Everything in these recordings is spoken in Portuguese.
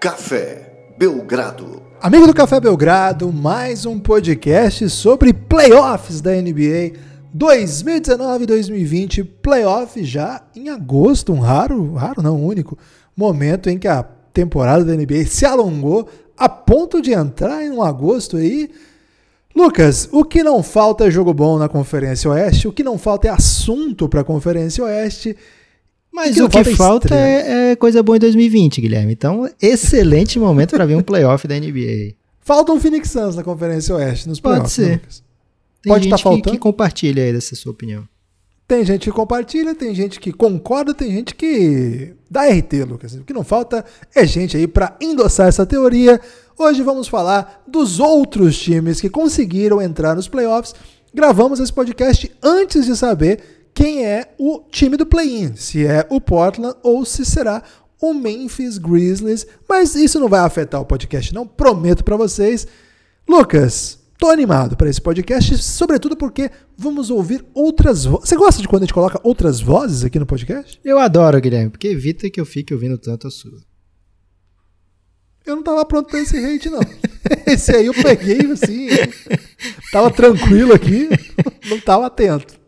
Café Belgrado. Amigo do Café Belgrado, mais um podcast sobre playoffs da NBA 2019-2020. Playoff já em agosto, um raro, raro não, único momento em que a temporada da NBA se alongou a ponto de entrar em um agosto aí. Lucas, o que não falta é jogo bom na Conferência Oeste, o que não falta é assunto para a Conferência Oeste. Mas o que, que falta é, é, coisa boa em 2020, Guilherme. Então, excelente momento para ver um playoff da NBA. Falta um Phoenix Suns na Conferência Oeste, nos playoffs. Pode ser. Tem Pode estar tá faltando. Que, que compartilha aí dessa sua opinião. Tem gente que compartilha, tem gente que concorda, tem gente que dá RT, Lucas. O que não falta é gente aí para endossar essa teoria. Hoje vamos falar dos outros times que conseguiram entrar nos playoffs. Gravamos esse podcast antes de saber quem é o time do play-in, se é o Portland ou se será o Memphis Grizzlies, mas isso não vai afetar o podcast não, prometo para vocês. Lucas, tô animado para esse podcast, sobretudo porque vamos ouvir outras vozes. Você gosta de quando a gente coloca outras vozes aqui no podcast? Eu adoro, Guilherme, porque evita que eu fique ouvindo tanto a sua. Eu não tava pronto para esse hate, não. Esse aí eu peguei assim, tava tranquilo aqui, não tava atento.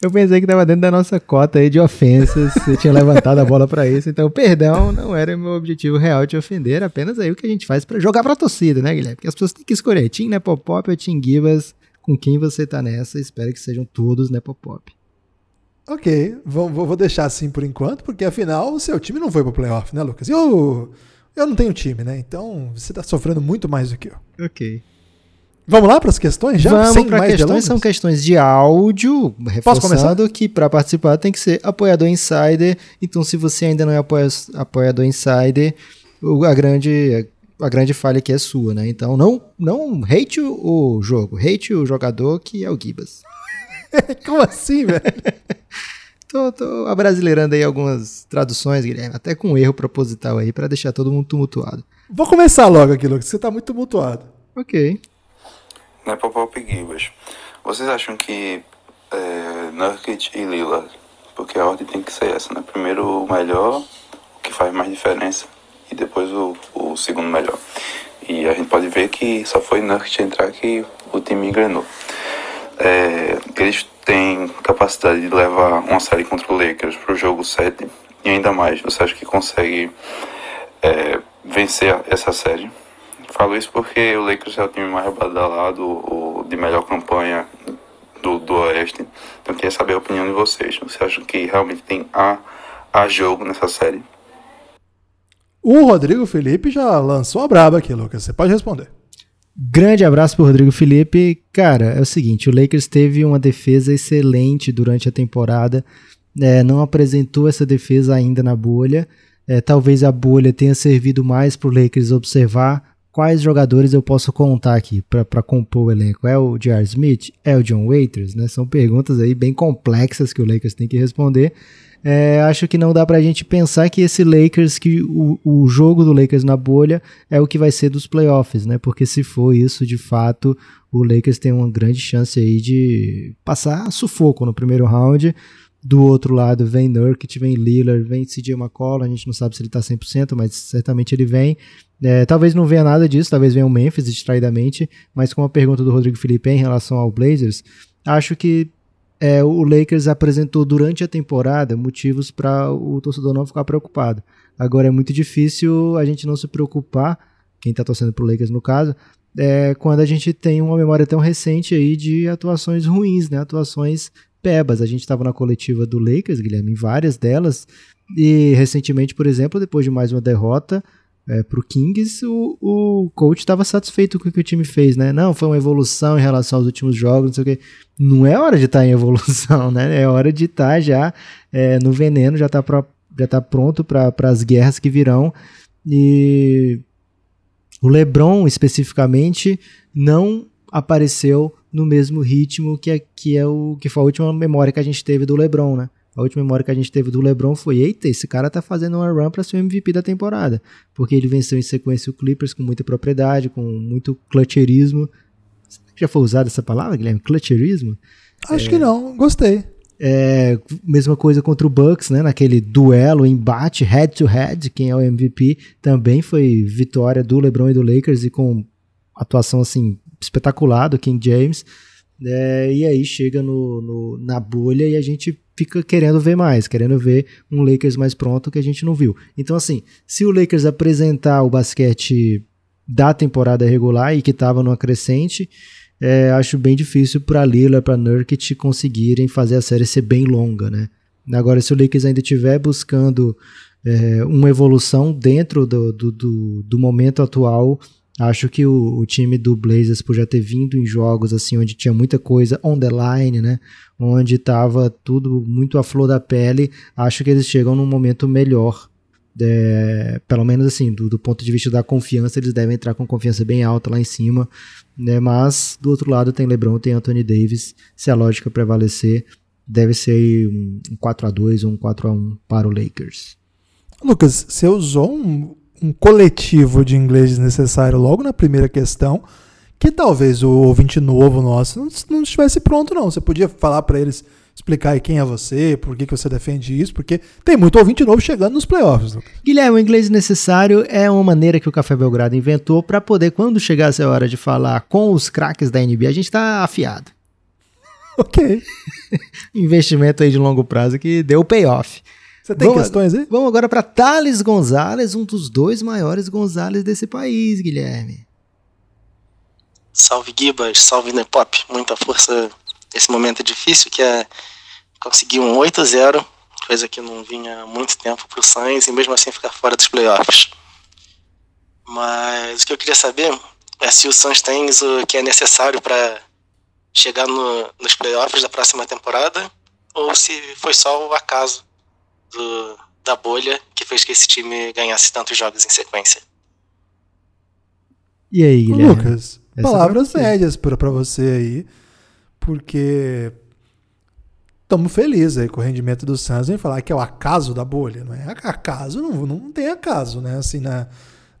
Eu pensei que estava dentro da nossa cota aí de ofensas, você tinha levantado a bola para isso, então perdão, não era meu objetivo real de ofender, apenas aí o que a gente faz para jogar para a torcida, né, Guilherme? Porque as pessoas têm que escolher Team Nepopop ou Team Givas, com quem você tá nessa, espero que sejam todos Nepopop. Ok, vou, vou deixar assim por enquanto, porque afinal o seu time não foi pro playoff, né, Lucas? Eu, eu não tenho time, né? Então você tá sofrendo muito mais do que eu. Ok. Vamos lá para as questões já? Vamos para questões, delongas? são questões de áudio, reforçando que para participar tem que ser apoiador insider. Então, se você ainda não é apoiador insider, a grande a grande falha aqui é sua, né? Então, não não hate o, jogo, hate o jogador que é o Gibas. Como assim, velho? tô, tô abrasileirando aí algumas traduções, Guilherme, até com erro proposital aí para deixar todo mundo tumultuado. Vou começar logo aqui, Lucas, você tá muito tumultuado. OK né, Pop Gibas. Vocês acham que é, Nurkic e Lillard, porque a ordem tem que ser essa, né? Primeiro o melhor, o que faz mais diferença, e depois o, o segundo melhor. E a gente pode ver que só foi Nurkic entrar que o time engrenou. É, eles têm capacidade de levar uma série contra o Lakers para o jogo 7 e ainda mais. Você acha que consegue é, vencer essa série? Falo isso porque o Lakers é o time mais badalado, o de melhor campanha do, do Oeste. Então eu queria saber a opinião de vocês. Você acha que realmente tem a, a jogo nessa série? O Rodrigo Felipe já lançou a braba aqui, Lucas. Você pode responder. Grande abraço pro Rodrigo Felipe. Cara, é o seguinte: o Lakers teve uma defesa excelente durante a temporada. É, não apresentou essa defesa ainda na bolha. É, talvez a bolha tenha servido mais para o Lakers observar quais jogadores eu posso contar aqui para compor o elenco? É o J.R. Smith? É o John Waiters? Né? São perguntas aí bem complexas que o Lakers tem que responder. É, acho que não dá pra gente pensar que esse Lakers, que o, o jogo do Lakers na bolha é o que vai ser dos playoffs, né? Porque se for isso, de fato, o Lakers tem uma grande chance aí de passar sufoco no primeiro round. Do outro lado vem Nurkic, vem Lillard, vem CJ McCollum, a gente não sabe se ele tá 100%, mas certamente ele vem. É, talvez não venha nada disso, talvez venha o Memphis distraidamente, mas com a pergunta do Rodrigo Felipe em relação ao Blazers, acho que é, o Lakers apresentou durante a temporada motivos para o torcedor não ficar preocupado. Agora é muito difícil a gente não se preocupar, quem está torcendo para o Lakers no caso, é, quando a gente tem uma memória tão recente aí de atuações ruins, né? atuações pebas. A gente estava na coletiva do Lakers, Guilherme, em várias delas, e recentemente, por exemplo, depois de mais uma derrota, é, pro Kings, o, o coach estava satisfeito com o que o time fez, né? Não, foi uma evolução em relação aos últimos jogos, não sei o quê. Não é hora de estar tá em evolução, né? É hora de estar tá já é, no veneno, já está já tá pronto para as guerras que virão. E o LeBron, especificamente, não apareceu no mesmo ritmo que é, que é o que foi a última memória que a gente teve do LeBron, né? A última memória que a gente teve do LeBron foi: eita, esse cara tá fazendo uma run para ser o MVP da temporada. Porque ele venceu em sequência o Clippers com muita propriedade, com muito clutcherismo. Já foi usada essa palavra, Guilherme? Clutcherismo? Acho é... que não, gostei. É, mesma coisa contra o Bucks, né? Naquele duelo, embate head to head, quem é o MVP também foi vitória do LeBron e do Lakers e com atuação assim espetacular do King James. É, e aí chega no, no, na bolha e a gente fica querendo ver mais, querendo ver um Lakers mais pronto que a gente não viu. Então, assim, se o Lakers apresentar o basquete da temporada regular e que estava numa crescente, é, acho bem difícil para Lillard, para Nurkic conseguirem fazer a série ser bem longa, né? Agora, se o Lakers ainda estiver buscando é, uma evolução dentro do, do, do, do momento atual, Acho que o, o, time do Blazers, por já ter vindo em jogos assim onde tinha muita coisa on the line, né? Onde estava tudo muito à flor da pele, acho que eles chegam num momento melhor. É, pelo menos assim, do, do, ponto de vista da confiança, eles devem entrar com confiança bem alta lá em cima. Né? Mas do outro lado tem LeBron, tem Anthony Davis. Se a lógica prevalecer, deve ser um, um 4 a 2 ou um 4 a 1 para o Lakers. Lucas, você usou um, um coletivo de inglês desnecessário logo na primeira questão, que talvez o ouvinte novo nosso não, não estivesse pronto, não. Você podia falar para eles, explicar aí quem é você, por que, que você defende isso, porque tem muito ouvinte novo chegando nos playoffs. Guilherme, o inglês necessário é uma maneira que o Café Belgrado inventou para poder, quando chegasse a hora de falar com os craques da NBA, a gente tá afiado. Ok. Investimento aí de longo prazo que deu payoff. Você tem vamos, questões aí? Vamos agora para Thales Gonzalez, um dos dois maiores Gonzalez desse país, Guilherme. Salve Gibas, salve Nepop. Muita força nesse momento difícil que é conseguir um 8-0, coisa que não vinha há muito tempo para o Sainz e mesmo assim ficar fora dos playoffs. Mas o que eu queria saber é se o Suns tem o que é necessário para chegar no, nos playoffs da próxima temporada ou se foi só o acaso do, da bolha que fez que esse time ganhasse tantos jogos em sequência. E aí, Guilherme? Lucas, Essa palavras médias para você aí, porque estamos felizes aí com o rendimento do Suns. Vem falar que é o acaso da bolha, não é? Acaso não, não tem acaso, né? Assim, na,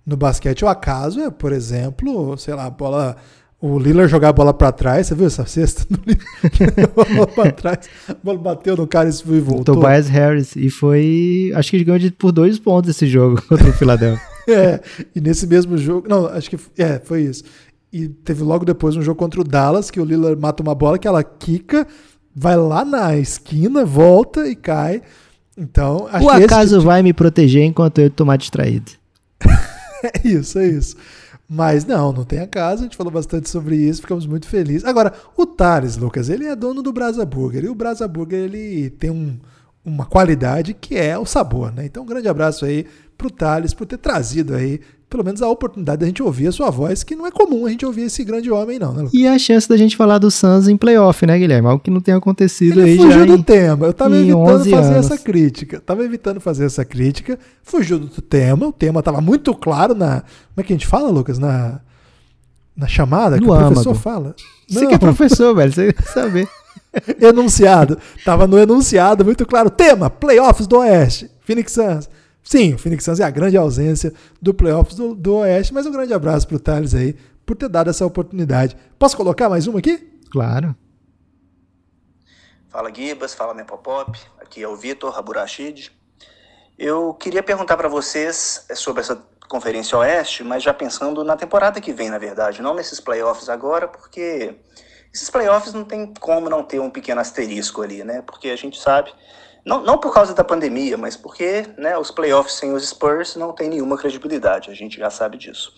no basquete, o acaso é, por exemplo, sei lá, a bola o Lillard jogar a bola para trás, você viu essa cesta? a bola para trás, a bola bateu no cara e voltou. Tobias Harris, e foi, acho que ele ganhou por dois pontos esse jogo contra o Philadelphia. é, e nesse mesmo jogo, não, acho que, é, foi isso. E teve logo depois um jogo contra o Dallas, que o Lillard mata uma bola que ela quica, vai lá na esquina, volta e cai. Então, acho o acaso vai me proteger enquanto eu tomar distraído. é isso, é isso. Mas não, não tem a casa, a gente falou bastante sobre isso, ficamos muito felizes. Agora, o Thales, Lucas, ele é dono do Brasa Burger, e o Brasa Burger ele tem um, uma qualidade que é o sabor, né? Então, um grande abraço aí pro Thales por ter trazido aí pelo menos a oportunidade da gente ouvir a sua voz, que não é comum a gente ouvir esse grande homem, não, né, Lucas? E a chance da gente falar do Suns em playoff, né, Guilherme? Algo que não tem acontecido Ele aí fugiu já. do em, tema. Eu tava evitando fazer anos. essa crítica. Tava evitando fazer essa crítica. Fugiu do tema. O tema tava muito claro na. Como é que a gente fala, Lucas? Na. Na chamada no que o professor fala. Você não. que é professor, velho, você saber. enunciado. Tava no enunciado muito claro. Tema: Playoffs do Oeste. Phoenix Suns. Sim, o Phoenix Suns é a grande ausência do playoffs do, do Oeste, mas um grande abraço para o Thales aí por ter dado essa oportunidade. Posso colocar mais uma aqui? Claro. Fala Gibas, fala Nepopop, aqui é o Vitor Raburachid. Eu queria perguntar para vocês é, sobre essa Conferência Oeste, mas já pensando na temporada que vem, na verdade, não nesses playoffs agora, porque esses playoffs não tem como não ter um pequeno asterisco ali, né? Porque a gente sabe não, não por causa da pandemia, mas porque né, os playoffs sem os Spurs não tem nenhuma credibilidade, a gente já sabe disso.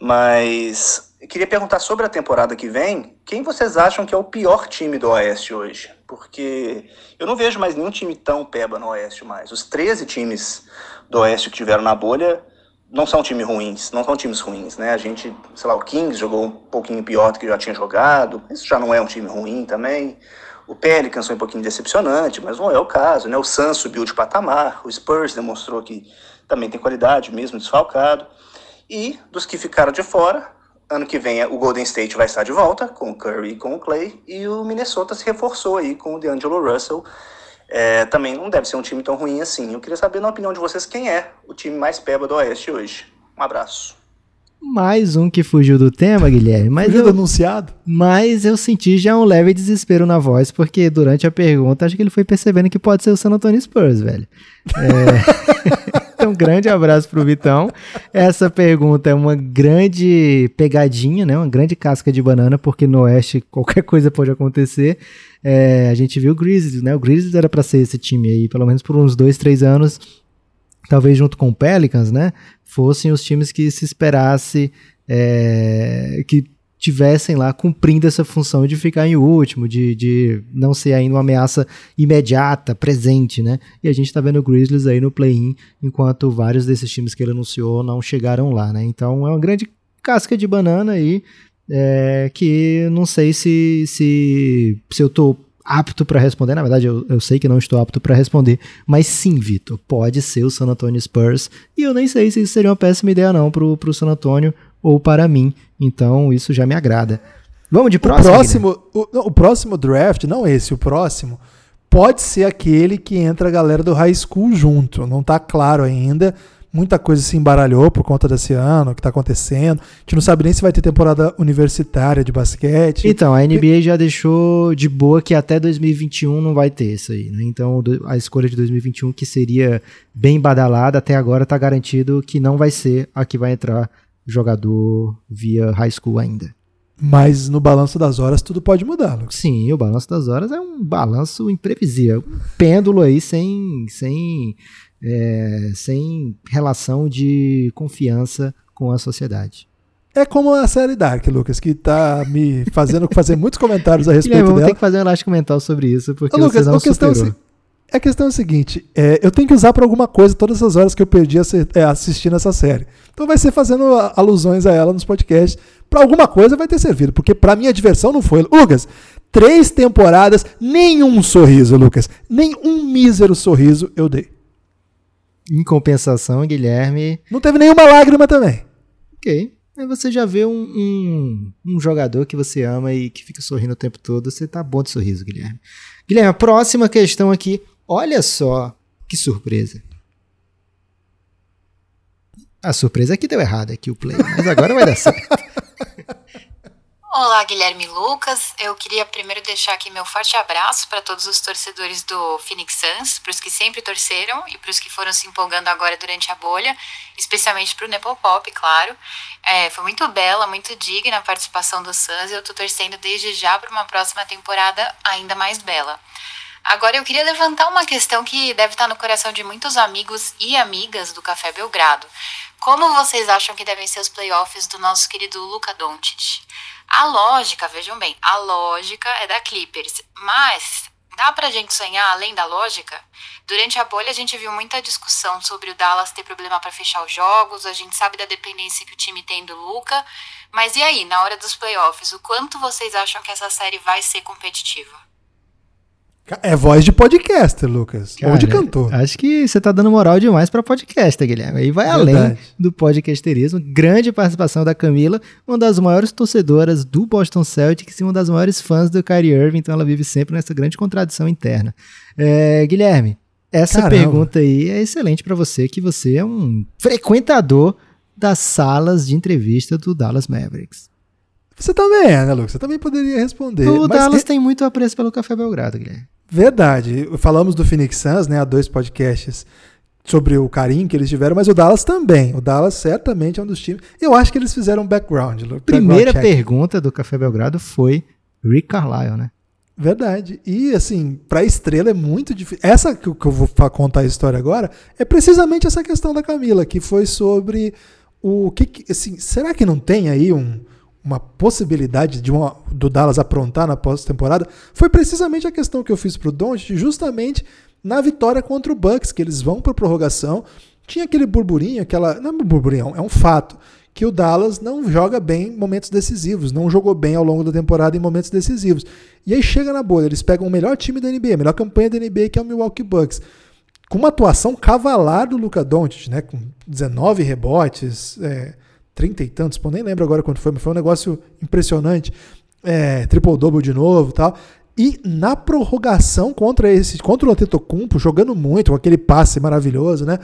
Mas eu queria perguntar sobre a temporada que vem, quem vocês acham que é o pior time do Oeste hoje? Porque eu não vejo mais nenhum time tão peba no Oeste mais. Os 13 times do Oeste que tiveram na bolha não são times ruins, não são times ruins, né? A gente, sei lá, o Kings jogou um pouquinho pior do que já tinha jogado, isso já não é um time ruim também. O Pelicans foi um pouquinho decepcionante, mas não é o caso, né? O Suns subiu de patamar, o Spurs demonstrou que também tem qualidade, mesmo desfalcado. E dos que ficaram de fora, ano que vem o Golden State vai estar de volta, com o Curry e com o Clay, e o Minnesota se reforçou aí com o DeAngelo Russell. É, também não deve ser um time tão ruim assim. Eu queria saber, na opinião de vocês, quem é o time mais peba do Oeste hoje. Um abraço. Mais um que fugiu do tema, Guilherme. Mas Fugiu eu, do anunciado? mas eu senti já um leve desespero na voz, porque durante a pergunta acho que ele foi percebendo que pode ser o San Antonio Spurs, velho. É... então, grande abraço pro Vitão. Essa pergunta é uma grande pegadinha, né? Uma grande casca de banana, porque no Oeste qualquer coisa pode acontecer. É, a gente viu o Grizzlies, né? O Grizzlies era para ser esse time aí, pelo menos por uns dois, três anos, talvez junto com o Pelicans, né? Fossem os times que se esperasse é, que tivessem lá cumprindo essa função de ficar em último, de, de não ser ainda uma ameaça imediata, presente, né? E a gente tá vendo o Grizzlies aí no play-in, enquanto vários desses times que ele anunciou não chegaram lá, né? Então é uma grande casca de banana aí, é, que não sei se, se, se eu tô apto para responder. Na verdade, eu, eu sei que não estou apto para responder, mas sim, Vitor, pode ser o San Antonio Spurs. E eu nem sei se isso seria uma péssima ideia não pro, pro San Antonio ou para mim. Então, isso já me agrada. Vamos de O próximo. próximo, o, não, o próximo draft, não esse, o próximo, pode ser aquele que entra a galera do high school junto. Não tá claro ainda. Muita coisa se embaralhou por conta desse ano, o que tá acontecendo. A gente não sabe nem se vai ter temporada universitária de basquete. Então, a NBA já deixou de boa que até 2021 não vai ter isso aí. Né? Então, a escolha de 2021, que seria bem badalada, até agora está garantido que não vai ser a que vai entrar jogador via high school ainda. Mas no balanço das horas tudo pode mudar, Lucas. Sim, o balanço das horas é um balanço imprevisível. Um pêndulo aí sem, sem, é, sem relação de confiança com a sociedade. É como a série Dark, Lucas, que tá me fazendo fazer muitos comentários a respeito dela. ter que fazer um elástico mental sobre isso, porque Ô, Lucas, você não a questão, é superou. se- a questão é a seguinte: é, eu tenho que usar pra alguma coisa todas as horas que eu perdi é, assistindo essa série. Então vai ser fazendo alusões a ela nos podcasts. Pra alguma coisa vai ter servido, porque pra minha diversão não foi. Lucas, três temporadas, nenhum sorriso, Lucas. Nem um mísero sorriso eu dei. Em compensação, Guilherme, Não teve nenhuma lágrima também. ok. Aí você já vê um, um, um jogador que você ama e que fica sorrindo o tempo todo. Você tá bom de sorriso, Guilherme. Guilherme, a próxima questão aqui. Olha só que surpresa. A surpresa é que deu errado aqui o play, mas agora vai dar certo. Olá, Guilherme Lucas. Eu queria primeiro deixar aqui meu forte abraço para todos os torcedores do Phoenix Suns, para os que sempre torceram e para os que foram se empolgando agora durante a bolha, especialmente para o Nepopop, claro. É, foi muito bela, muito digna a participação do Suns e eu estou torcendo desde já para uma próxima temporada ainda mais bela. Agora eu queria levantar uma questão que deve estar no coração de muitos amigos e amigas do Café Belgrado. Como vocês acham que devem ser os playoffs do nosso querido Luca Doncic? A lógica, vejam bem, a lógica é da Clippers, mas dá pra gente sonhar além da lógica? Durante a bolha a gente viu muita discussão sobre o Dallas ter problema para fechar os jogos, a gente sabe da dependência que o time tem do Luca, mas e aí, na hora dos playoffs, o quanto vocês acham que essa série vai ser competitiva? É voz de podcaster, Lucas. ou de Cara, cantor. Acho que você tá dando moral demais pra podcast, Guilherme. Aí vai além Verdade. do podcasterismo. Grande participação da Camila, uma das maiores torcedoras do Boston Celtics e uma das maiores fãs do Kyrie Irving, então ela vive sempre nessa grande contradição interna. É, Guilherme, essa Caramba. pergunta aí é excelente pra você, que você é um frequentador das salas de entrevista do Dallas Mavericks. Você também é, né, Lucas? Você também poderia responder. O Dallas tem muito apreço pelo Café Belgrado, Guilherme. Verdade. Falamos do Phoenix Suns, né? Há dois podcasts sobre o carinho que eles tiveram, mas o Dallas também. O Dallas certamente é um dos times. Eu acho que eles fizeram um background. Lu- Primeira background check. pergunta do Café Belgrado foi Rick Carlisle, né? Verdade. E assim, pra estrela é muito difícil. Essa que eu vou contar a história agora é precisamente essa questão da Camila, que foi sobre o que, que- assim, será que não tem aí um- uma possibilidade de uma- do Dallas aprontar na pós-temporada? Foi precisamente a questão que eu fiz pro Doncic, justamente na vitória contra o Bucks, que eles vão para prorrogação. Tinha aquele burburinho, aquela, não é um burburinho, é um fato que o Dallas não joga bem em momentos decisivos, não jogou bem ao longo da temporada em momentos decisivos. E aí chega na bolha, eles pegam o melhor time da NBA, a melhor campanha da NBA, que é o Milwaukee Bucks, com uma atuação cavalar do Luka Doncic, né, com 19 rebotes, é, 30 e tantos, pô, nem lembro agora quanto foi, mas foi um negócio impressionante, é, triple-double de novo tal. E na prorrogação contra esse, contra o Antetokounmpo, jogando muito, com aquele passe maravilhoso, né?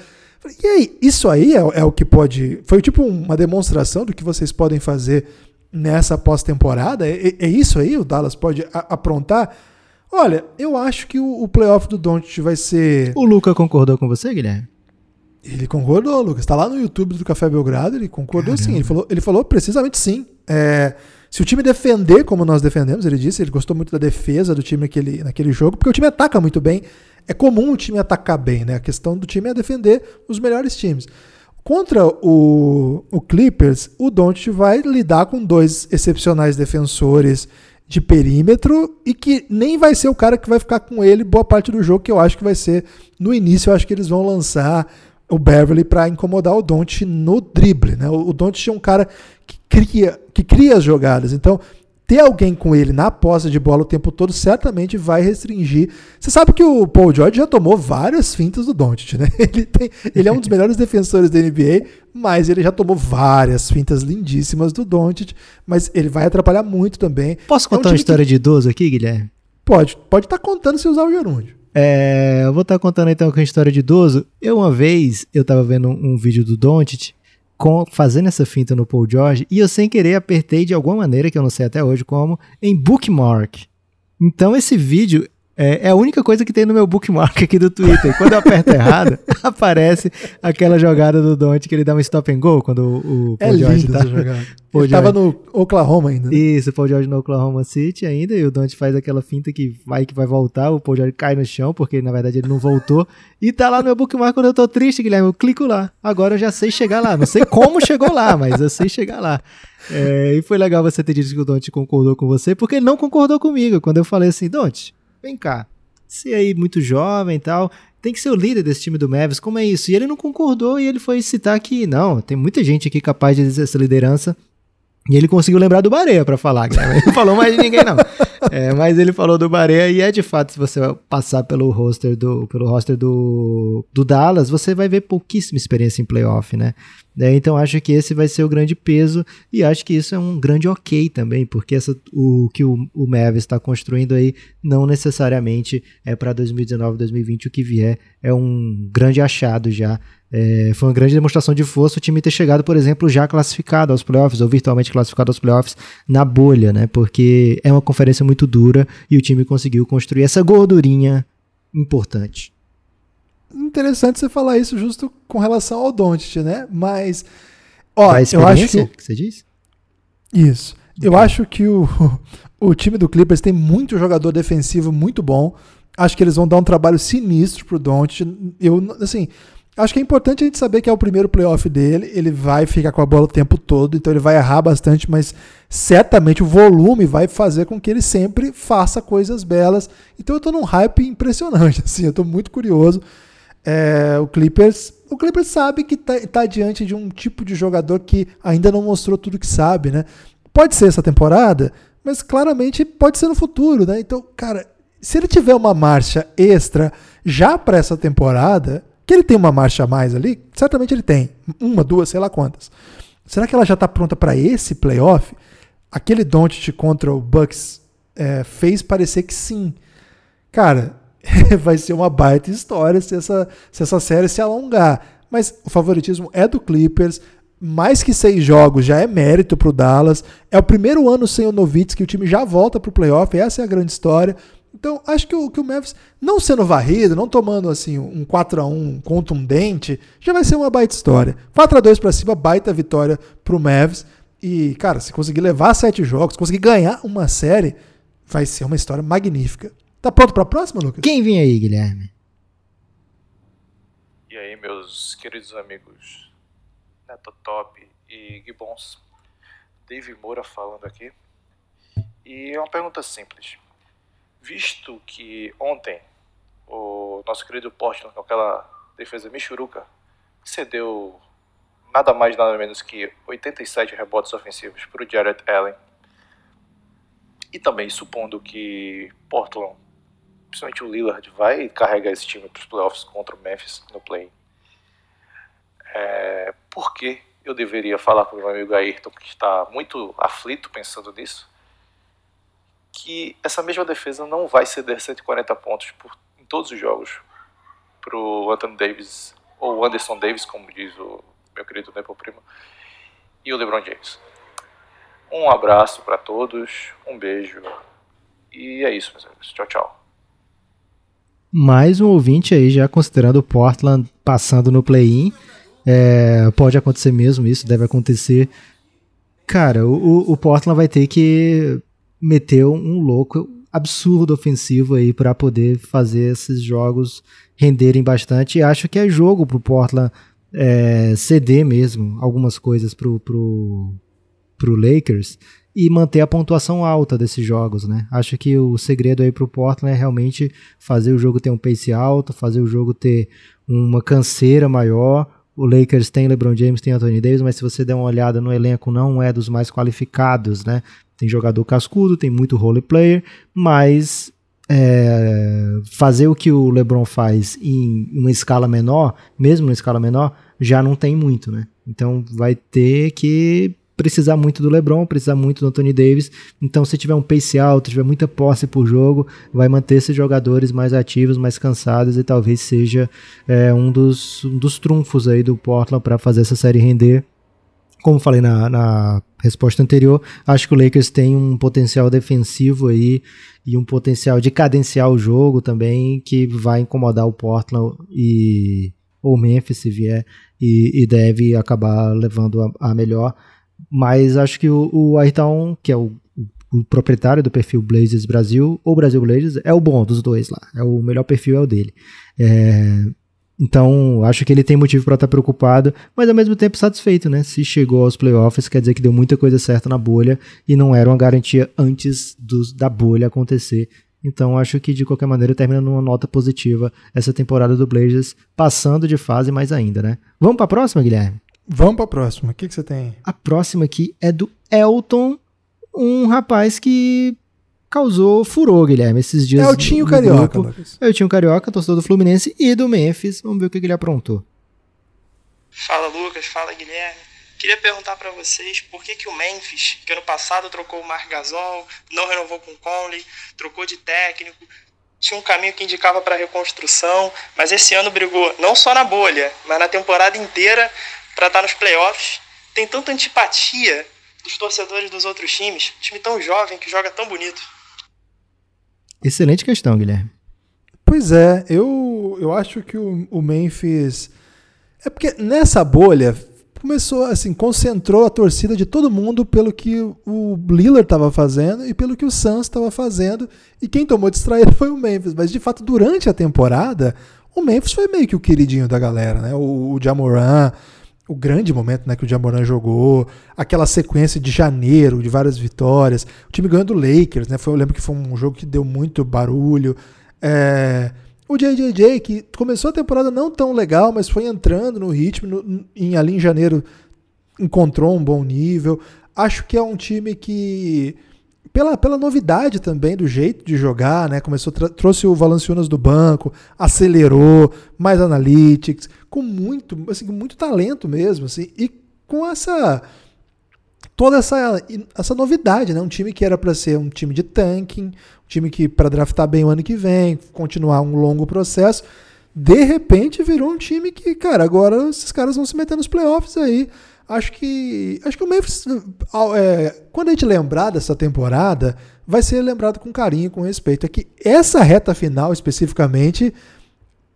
E aí, isso aí é, é o que pode. Foi tipo uma demonstração do que vocês podem fazer nessa pós-temporada? É, é, isso aí? O Dallas pode aprontar? Olha, eu acho que o, o playoff do Doncic vai ser. O Luca concordou com você, Guilherme? Ele concordou, Lucas. Está lá no YouTube do Café Belgrado, ele concordou Caramba. sim. Ele falou, ele falou precisamente sim. É, se o time defender como nós defendemos, ele disse, ele gostou muito da defesa do time naquele, naquele jogo, porque o time ataca muito bem. É comum o time atacar bem, né? A questão do time é defender os melhores times. Contra o, o Clippers, o Doncic vai lidar com dois excepcionais defensores de perímetro e que nem vai ser o cara que vai ficar com ele boa parte do jogo, que eu acho que vai ser no início, eu acho que eles vão lançar o Beverly para incomodar o Doncic no drible, né? O, o Doncic é um cara que cria, que cria as jogadas. Então, ter alguém com ele na posse de bola o tempo todo certamente vai restringir. Você sabe que o Paul George já tomou várias fintas do Doncic, né? Ele, tem, ele é um dos melhores defensores da NBA, mas ele já tomou várias fintas lindíssimas do Doncic, mas ele vai atrapalhar muito também. Posso contar é um uma história que... de idoso aqui, Guilherme? Pode, pode estar tá contando se usar o gerúndio. É, eu vou estar tá contando então com a história de idoso. Eu uma vez, eu estava vendo um, um vídeo do Doncic com, fazendo essa finta no Paul George e eu sem querer apertei de alguma maneira, que eu não sei até hoje como, em bookmark. Então esse vídeo é, é, a única coisa que tem no meu bookmark aqui do Twitter. Quando eu aperto errado, aparece aquela jogada do Don't que ele dá um stop and go quando o, o Paul é George tá, jogada. Paul ele George, tava no Oklahoma ainda. Né? Isso, o Paul George no Oklahoma City ainda, e o Don't faz aquela finta que vai que vai voltar, o Paul George cai no chão, porque na verdade ele não voltou. E tá lá no meu bookmark quando eu tô triste, Guilherme, eu clico lá. Agora eu já sei chegar lá. Não sei como chegou lá, mas eu sei chegar lá. É, e foi legal você ter dito que o Don't concordou com você, porque ele não concordou comigo. Quando eu falei assim, Don't, vem cá. Você aí muito jovem e tal, tem que ser o líder desse time do Mavis, como é isso? E ele não concordou e ele foi citar que não, tem muita gente aqui capaz de exercer essa liderança. E ele conseguiu lembrar do Bareia para falar, né? Ele não falou mais de ninguém, não. É, mas ele falou do Bareia e é de fato, se você passar pelo roster do, pelo roster do, do Dallas, você vai ver pouquíssima experiência em playoff, né? Né? Então acho que esse vai ser o grande peso e acho que isso é um grande ok também, porque essa, o que o, o Mavis está construindo aí não necessariamente é para 2019, 2020 o que vier é um grande achado já. É, foi uma grande demonstração de força o time ter chegado, por exemplo, já classificado aos playoffs, ou virtualmente classificado aos playoffs na bolha, né? Porque é uma conferência muito dura e o time conseguiu construir essa gordurinha importante interessante você falar isso justo com relação ao Doncic, né? Mas, ó, eu acho que, que você diz? Isso. Eu acho que o, o time do Clippers tem muito jogador defensivo muito bom. Acho que eles vão dar um trabalho sinistro pro Doncic. Eu, assim, acho que é importante a gente saber que é o primeiro playoff dele. Ele vai ficar com a bola o tempo todo, então ele vai errar bastante, mas certamente o volume vai fazer com que ele sempre faça coisas belas. Então eu tô num hype impressionante, assim, eu tô muito curioso. É, o Clippers, o Clippers sabe que está tá diante de um tipo de jogador que ainda não mostrou tudo que sabe, né? Pode ser essa temporada, mas claramente pode ser no futuro, né? Então, cara, se ele tiver uma marcha extra já para essa temporada, que ele tem uma marcha a mais ali, certamente ele tem, uma, duas, sei lá quantas. Será que ela já está pronta para esse playoff? Aquele Doncic contra o Bucks é, fez parecer que sim. Cara, vai ser uma baita história se essa, se essa série se alongar. Mas o favoritismo é do Clippers. Mais que seis jogos já é mérito para o Dallas. É o primeiro ano sem o Novitz que o time já volta para o playoff. Essa é a grande história. Então, acho que o, que o Mavis, não sendo varrido, não tomando assim um 4 a 1 contundente, já vai ser uma baita história. 4 a 2 para cima, baita vitória para o Mavis. E, cara, se conseguir levar sete jogos, conseguir ganhar uma série, vai ser uma história magnífica. Tá pronto para a próxima, Lucas? Quem vem aí, Guilherme? E aí, meus queridos amigos Neto Top e Gibbons, Dave Moura falando aqui. E é uma pergunta simples. Visto que ontem o nosso querido Portland, com aquela defesa michuruca, cedeu nada mais nada menos que 87 rebotes ofensivos para o Jared Allen. E também supondo que Portland principalmente o Lillard, vai carregar esse time para os playoffs contra o Memphis no play. É, por que eu deveria falar com o meu amigo Ayrton, que está muito aflito pensando nisso, que essa mesma defesa não vai ceder 140 pontos por, em todos os jogos para o Anthony Davis ou Anderson Davis, como diz o meu querido Nepo Primo, e o LeBron James. Um abraço para todos, um beijo e é isso, meus amigos. Tchau, tchau. Mais um ouvinte aí já considerando o Portland passando no play-in. É, pode acontecer mesmo, isso deve acontecer. Cara, o, o Portland vai ter que meter um louco absurdo ofensivo aí para poder fazer esses jogos renderem bastante. E acho que é jogo pro Portland é, ceder mesmo algumas coisas pro, pro, pro Lakers e manter a pontuação alta desses jogos, né? Acho que o segredo aí pro Portland é realmente fazer o jogo ter um pace alto, fazer o jogo ter uma canseira maior. O Lakers tem LeBron James, tem Anthony Davis, mas se você der uma olhada no elenco, não é dos mais qualificados, né? Tem jogador cascudo, tem muito role player, mas é, fazer o que o LeBron faz em uma escala menor, mesmo em escala menor, já não tem muito, né? Então vai ter que precisar muito do LeBron, precisar muito do Anthony Davis. Então, se tiver um pace alto, tiver muita posse por jogo, vai manter esses jogadores mais ativos, mais cansados e talvez seja é, um, dos, um dos trunfos aí do Portland para fazer essa série render como falei na, na, resposta anterior, acho que o Lakers tem um potencial defensivo aí e um potencial de cadenciar o jogo também que vai incomodar o Portland e ou Memphis se vier e, e deve acabar levando a, a, melhor. Mas acho que o, o Ayrton, que é o, o, proprietário do perfil Blazers Brasil, ou Brasil Blazers, é o bom dos dois lá. É o melhor perfil é o dele. É, então, acho que ele tem motivo para estar tá preocupado, mas ao mesmo tempo satisfeito, né? Se chegou aos playoffs, quer dizer que deu muita coisa certa na bolha e não era uma garantia antes dos, da bolha acontecer. Então, acho que de qualquer maneira termina numa nota positiva essa temporada do Blazers, passando de fase mais ainda, né? Vamos para a próxima, Guilherme? Vamos para a próxima. O que, que você tem? A próxima aqui é do Elton, um rapaz que causou furor, Guilherme, esses dias. É o Tinho Carioca, Lucas. É o Tinho Carioca, torcedor do Fluminense e do Memphis. Vamos ver o que ele aprontou. Fala, Lucas. Fala, Guilherme. Queria perguntar para vocês por que, que o Memphis, que ano passado trocou o Marc Gasol, não renovou com o Conley, trocou de técnico, tinha um caminho que indicava para reconstrução, mas esse ano brigou não só na bolha, mas na temporada inteira para estar tá nos playoffs. Tem tanta antipatia dos torcedores dos outros times, time tão jovem que joga tão bonito. Excelente questão, Guilherme. Pois é, eu, eu acho que o, o Memphis. É porque nessa bolha começou assim, concentrou a torcida de todo mundo pelo que o Lillard estava fazendo e pelo que o Suns estava fazendo, e quem tomou distraído foi o Memphis, mas de fato durante a temporada, o Memphis foi meio que o queridinho da galera, né? O, o Jamoran, o grande momento né, que o Jamoran jogou, aquela sequência de janeiro, de várias vitórias, o time ganhando do Lakers, né? Foi, eu lembro que foi um jogo que deu muito barulho. É, o JJJ, que começou a temporada não tão legal, mas foi entrando no ritmo, no, em, ali em janeiro encontrou um bom nível. Acho que é um time que pela, pela novidade também do jeito de jogar, né? Começou trouxe o Valanciunas do banco, acelerou, mais analytics, com muito, assim, com muito talento mesmo, assim, e com essa toda essa essa novidade, né? Um time que era para ser um time de tanking, um time que para draftar bem o ano que vem, continuar um longo processo, de repente virou um time que, cara, agora esses caras vão se meter nos playoffs aí acho que acho que o Memphis, é, quando a gente lembrar dessa temporada, vai ser lembrado com carinho, com respeito. É que essa reta final especificamente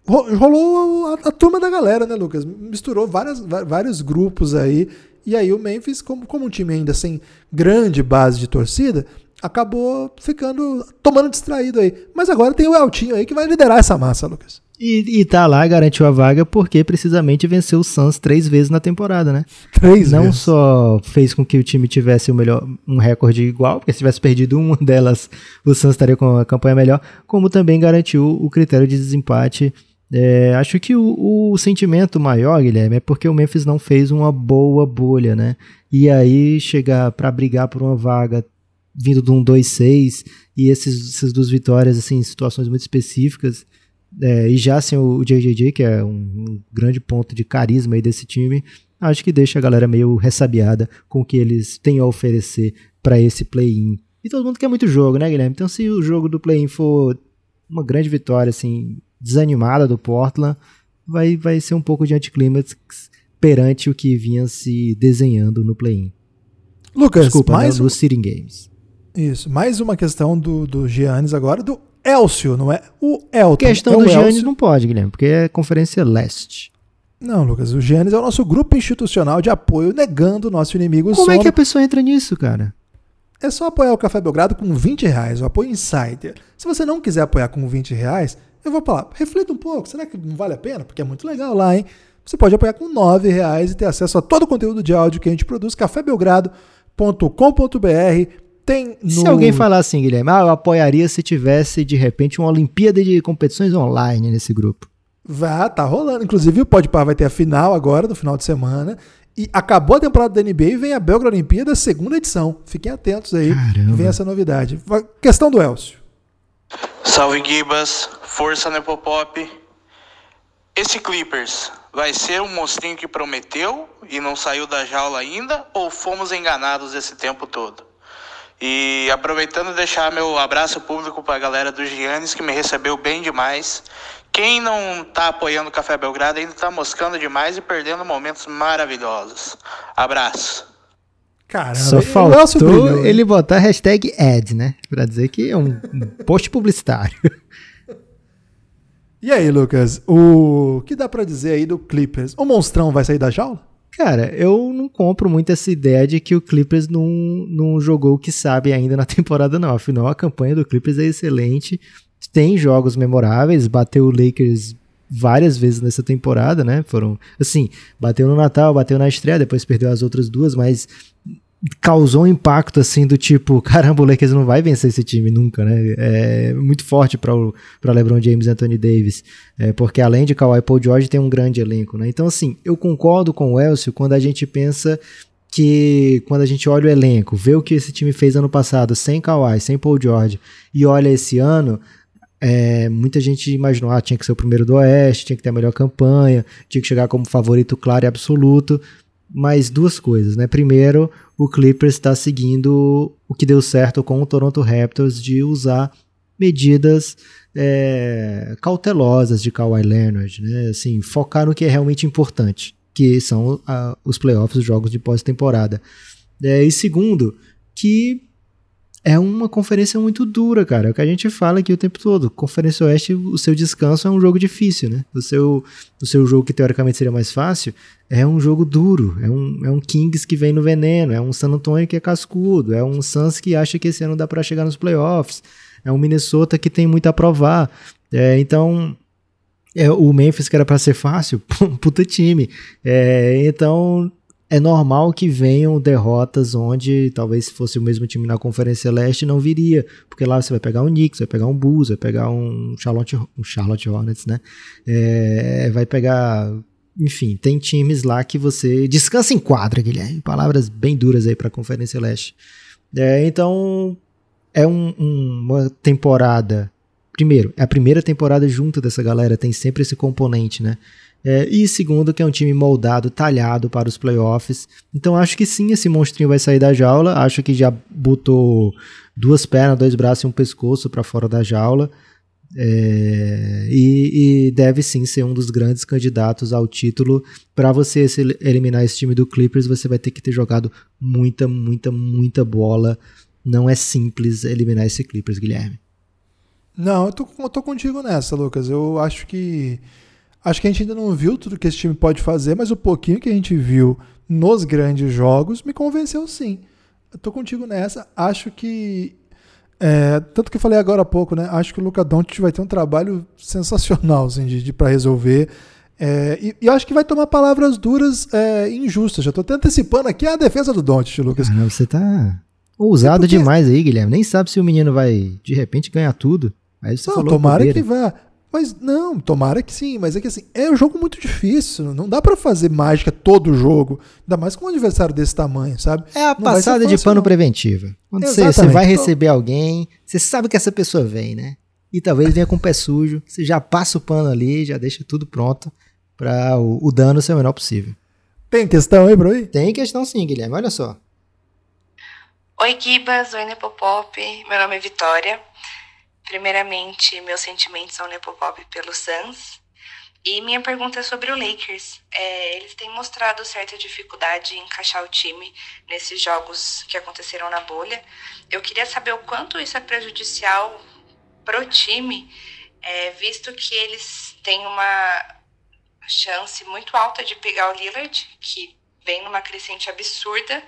rolou a, a, turma da galera, né, Lucas? Misturou várias, vários grupos aí. E aí o Memphis, como, como um time ainda sem grande base de torcida, acabou ficando tomando distraído aí. Mas agora tem o Eltinho aí que vai liderar essa massa, Lucas. E, e tá lá, garantiu a vaga porque precisamente venceu o Suns três vezes na temporada, né? Três Não vezes. só fez com que o time tivesse o melhor, um recorde igual, porque se tivesse perdido uma delas, o Suns estaria com a campanha melhor, como também garantiu o critério de desempate. É, acho que o, o sentimento maior, Guilherme, é porque o Memphis não fez uma boa bolha, né? E aí chegar para brigar por uma vaga vindo de um 2-6 e esses, essas duas vitórias assim, em situações muito específicas é, e já sem o JJJ, que é um, um, grande ponto de carisma aí desse time, acho que deixa a galera meio ressabiada com o que eles têm a oferecer para esse play-in. E todo mundo quer muito jogo, né, Guilherme? Então, se o jogo do play-in for uma grande vitória, assim, desanimada do Portland, vai, vai ser um pouco de anticlímax perante o que vinha se desenhando no play-in. Lucas, Desculpa, mais né, um- Sitting Games. Isso, mais uma questão do, do Giannis agora, do Elcio, não é o Elton. questão é o do Giannis Elcio. não pode, Guilherme, porque é Conferência Leste. Não, Lucas, o Giannis é o nosso grupo institucional de apoio negando o nosso inimigo Como é que a pessoa entra nisso, cara? É só apoiar o Café Belgrado com 20 reais, o apoio Insider. Se você não quiser apoiar com 20 reais, eu vou falar, reflita um pouco, será que não vale a pena? Porque é muito legal lá, hein? Você pode apoiar com 9 reais e ter acesso a todo o conteúdo de áudio que a gente produz, cafébelgrado.com.br. Tem no... Se alguém falar assim, Guilherme, ah, eu apoiaria se tivesse, de repente, uma Olimpíada de competições online nesse grupo. Vá, tá rolando. Inclusive, o Podpah vai ter a final agora, no final de semana. E acabou a temporada da NBA e vem a Belgra Olimpíada, segunda edição. Fiquem atentos aí, Caramba. vem essa novidade. Questão do Elcio. Salve Gibas, força Nepopop. Esse Clippers vai ser um monstrinho que prometeu e não saiu da jaula ainda ou fomos enganados esse tempo todo? E aproveitando deixar meu abraço público para a galera do Giannis que me recebeu bem demais. Quem não tá apoiando o Café Belgrado ainda tá moscando demais e perdendo momentos maravilhosos. Abraço. Caramba, Só o Elcio faltou ele botar a hashtag ad, né? Pra dizer que é um post publicitário. E aí, Lucas, o que dá pra dizer aí do Clippers? O monstrão vai sair da jaula? Cara, eu não compro muito essa ideia de que o Clippers não, não jogou o que sabe ainda na temporada, não. Afinal, a campanha do Clippers é excelente. Tem jogos memoráveis, bateu o Lakers várias vezes nessa temporada, né? Foram, assim, bateu no Natal, bateu na estreia, depois perdeu as outras duas, mas causou um impacto assim do tipo, caramba, o Lakers não vai vencer esse time nunca, né? É muito forte para LeBron James e Anthony Davis, é, porque além de Kawhi Paul George tem um grande elenco, né? Então assim, eu concordo com o Elcio quando a gente pensa que quando a gente olha o elenco, vê o que esse time fez ano passado sem Kawhi, sem Paul George e olha esse ano, é, muita gente imaginou, ah, tinha que ser o primeiro do Oeste, tinha que ter a melhor campanha, tinha que chegar como favorito claro e absoluto. Mas duas coisas, né? Primeiro, o Clippers está seguindo o que deu certo com o Toronto Raptors de usar medidas é, cautelosas de Kawhi Leonard, né? Assim, focar no que é realmente importante, que são ah, os playoffs, os jogos de pós-temporada. É, e segundo, que é uma conferência muito dura, cara. É o que a gente fala aqui o tempo todo. Conferência Oeste, o seu descanso é um jogo difícil, né? O seu, o seu jogo que teoricamente seria mais fácil é um jogo duro. É um, é um Kings que vem no veneno. É um San Antonio que é cascudo. É um Suns que acha que esse ano dá para chegar nos playoffs. É um Minnesota que tem muito a provar. É, então, é, o Memphis que era para ser fácil, puta time. É, então, é normal que venham derrotas onde talvez se fosse o mesmo time na Conferência Leste não viria, porque lá você vai pegar um Knicks, vai pegar um Bulls, vai pegar um Charlotte, um Charlotte Hornets, né? É, vai pegar, enfim, tem times lá que você descansa em quadra, Guilherme. Palavras bem duras aí para a Conferência Leste. É, então é um- um- uma temporada. Primeiro, é a primeira temporada junto dessa galera, tem sempre esse componente, né? É, e segundo, que é um time moldado, talhado para os playoffs. Então acho que sim, esse monstrinho vai sair da jaula. Acho que já botou duas pernas, dois braços e um pescoço para fora da jaula. É, e, e deve sim ser um dos grandes candidatos ao título. Para você eliminar esse time do Clippers, você vai ter que ter jogado muita, muita, muita bola. Não é simples eliminar esse Clippers, Guilherme. Não, eu tô, eu tô contigo nessa, Lucas. Eu acho que. Acho que a gente ainda não viu tudo que esse time pode fazer, mas o pouquinho que a gente viu nos grandes jogos me convenceu sim. Eu tô contigo nessa. Acho que. é, tanto que eu falei agora há pouco, né? Acho que o Luca Doncic vai ter um trabalho sensacional assim, de, de para resolver. É, e, e acho que vai tomar palavras duras é, injustas. Já tô até antecipando aqui a defesa do Doncic, Lucas. Caramba, você tá ousado porque- demais aí, Guilherme. Nem sabe se o menino vai, de repente, ganhar tudo. Aí você Não, falou tomara bobeira. que vá. Mas não, tomara que sim. Mas é que assim, é um jogo muito difícil. Não dá pra fazer mágica todo jogo. Ainda mais com um adversário desse tamanho, sabe? É a Não passada de fácil, pano não. preventiva. Quando você, você vai receber alguém, você sabe que essa pessoa vem, né? E talvez venha com o pé sujo. Você já passa o pano ali, já deixa tudo pronto para o, o dano ser o menor possível. Tem questão aí, Bro? Tem questão sim, Guilherme. Olha só. Oi, Gibas, oi, Nepopop. Meu nome é Vitória. Primeiramente, meus sentimentos ao Nepopop pelo Sans. E minha pergunta é sobre o Lakers. É, eles têm mostrado certa dificuldade em encaixar o time nesses jogos que aconteceram na bolha. Eu queria saber o quanto isso é prejudicial para o time, é, visto que eles têm uma chance muito alta de pegar o Lillard, que vem numa crescente absurda,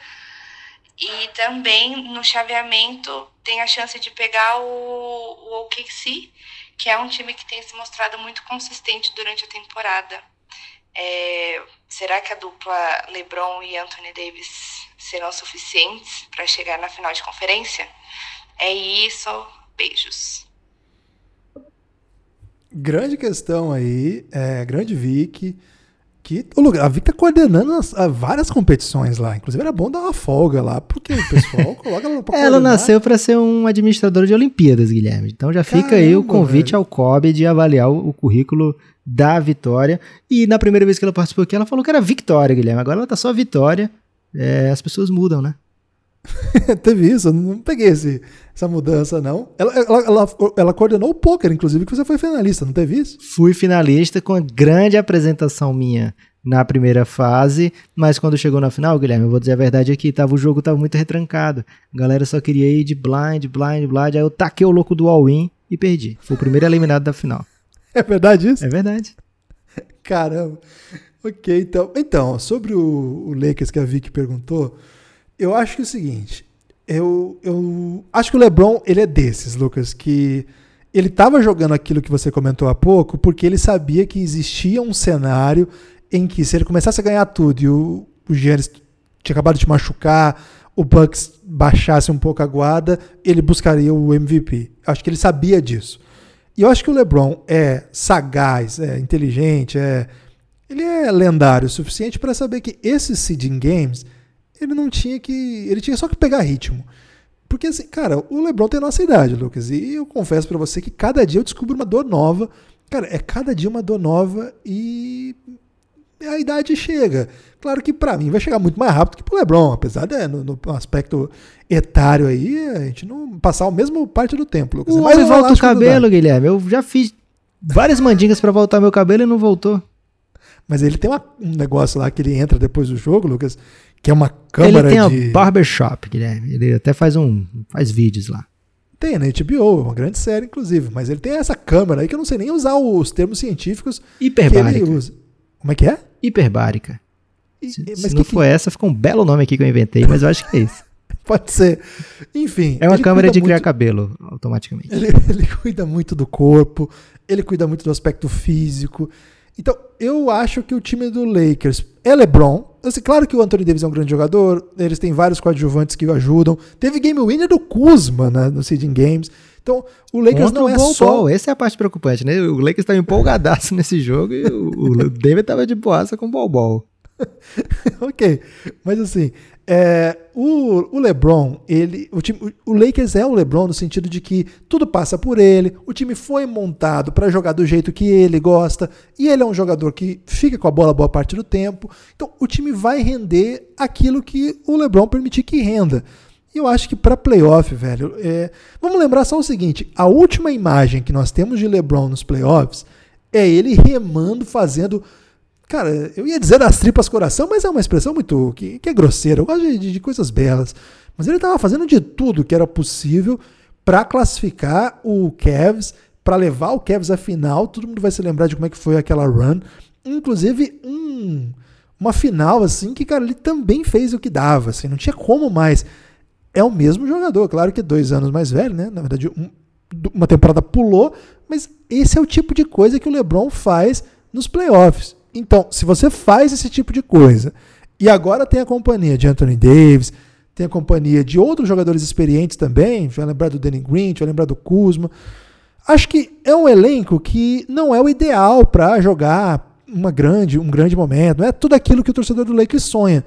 e também no chaveamento tem a chance de pegar o, o OKC, que é um time que tem se mostrado muito consistente durante a temporada. É, será que a dupla LeBron e Anthony Davis serão suficientes para chegar na final de conferência? É isso. Beijos. Grande questão aí, é, grande Vic. Que, a Vic tá coordenando as, várias competições lá. Inclusive era bom dar uma folga lá, porque o pessoal coloca ela pra Ela nasceu para ser um administrador de Olimpíadas, Guilherme. Então já fica Caramba, aí o convite velho. ao COB de avaliar o, o currículo da Vitória. E na primeira vez que ela participou aqui, ela falou que era Vitória, Guilherme. Agora ela tá só Vitória. É, as pessoas mudam, né? Teve isso, eu não peguei esse, essa mudança, não. Ela, ela, ela, ela, coordenou o poker, inclusive, que você foi finalista, não teve isso? Fui finalista com grande apresentação minha na primeira fase, mas quando chegou na final, Guilherme, eu vou dizer a verdade aqui, tava, o jogo tava muito retrancado. A galera só queria ir de blind, blind, blind, aí eu taquei o louco do all-in e perdi. Fui o primeiro eliminado da final. É verdade isso? É verdade. Caramba. Ok, então. Então, sobre o, o Lakers que a Vicky perguntou, eu acho que é o seguinte, eu, eu acho que o LeBron, ele é desses, Lucas, que ele estava jogando aquilo que você comentou há pouco porque ele sabia que existia um cenário em que se ele começasse a ganhar tudo e o, o Giannis tinha acabado de machucar, o Bucks baixasse um pouco a guarda, ele buscaria o MVP. Acho que ele sabia disso. E eu acho que o LeBron é sagaz, é inteligente, é ele é lendário o suficiente para saber que esses seeding games ele não tinha que. Ele tinha só que pegar ritmo. Porque, assim, cara, o LeBron tem a nossa idade, Lucas. E eu confesso para você que cada dia eu descubro uma dor nova. Cara, é cada dia uma dor nova e a idade chega. Claro que para mim vai chegar muito mais rápido que pro LeBron, apesar de no, no aspecto etário aí, a gente não passar o mesmo parte do tempo, Lucas. O Mas volta o cabelo, Guilherme. Eu já fiz várias mandingas para voltar meu cabelo e não voltou. Mas ele tem uma, um negócio lá que ele entra depois do jogo, Lucas, que é uma câmera de... Ele tem de... a barbershop, Guilherme. Ele até faz um faz vídeos lá. Tem na HBO, uma grande série, inclusive. Mas ele tem essa câmera aí que eu não sei nem usar os termos científicos Hiperbárica. que ele usa. Como é que é? Hiperbárica. E, se, se não que for que... essa, ficou um belo nome aqui que eu inventei, mas eu acho que é isso. Pode ser. Enfim. É uma câmera de muito... criar cabelo, automaticamente. Ele, ele cuida muito do corpo, ele cuida muito do aspecto físico. Então, eu acho que o time do Lakers é LeBron. Assim, claro que o Anthony Davis é um grande jogador, eles têm vários coadjuvantes que o ajudam. Teve game winner do Kuzma né, no Seeding Games. Então, o Lakers Contra não é ball só... Ball. Essa é a parte preocupante, né? O Lakers estava empolgadaço nesse jogo e o, o David estava de boaça com o ball ball. ok, mas assim, é, o, o, LeBron, ele, o, time, o Lakers é o LeBron no sentido de que tudo passa por ele, o time foi montado para jogar do jeito que ele gosta, e ele é um jogador que fica com a bola boa parte do tempo. Então, o time vai render aquilo que o LeBron permitir que renda. E eu acho que para playoff, velho, é, vamos lembrar só o seguinte: a última imagem que nós temos de LeBron nos playoffs é ele remando, fazendo Cara, eu ia dizer das tripas coração, mas é uma expressão muito. que, que é grosseira. Eu gosto de, de coisas belas. Mas ele estava fazendo de tudo que era possível para classificar o Cavs, para levar o Cavs à final. Todo mundo vai se lembrar de como é que foi aquela run. Inclusive, um, uma final assim que, cara, ele também fez o que dava. Assim, não tinha como mais. É o mesmo jogador, claro que dois anos mais velho, né? Na verdade, um, uma temporada pulou, mas esse é o tipo de coisa que o LeBron faz nos playoffs. Então, se você faz esse tipo de coisa e agora tem a companhia de Anthony Davis, tem a companhia de outros jogadores experientes também, vai lembrar do Danny Green, vai lembrar do Kuzma. Acho que é um elenco que não é o ideal para jogar uma grande, um grande momento. Não é tudo aquilo que o torcedor do Lakers sonha.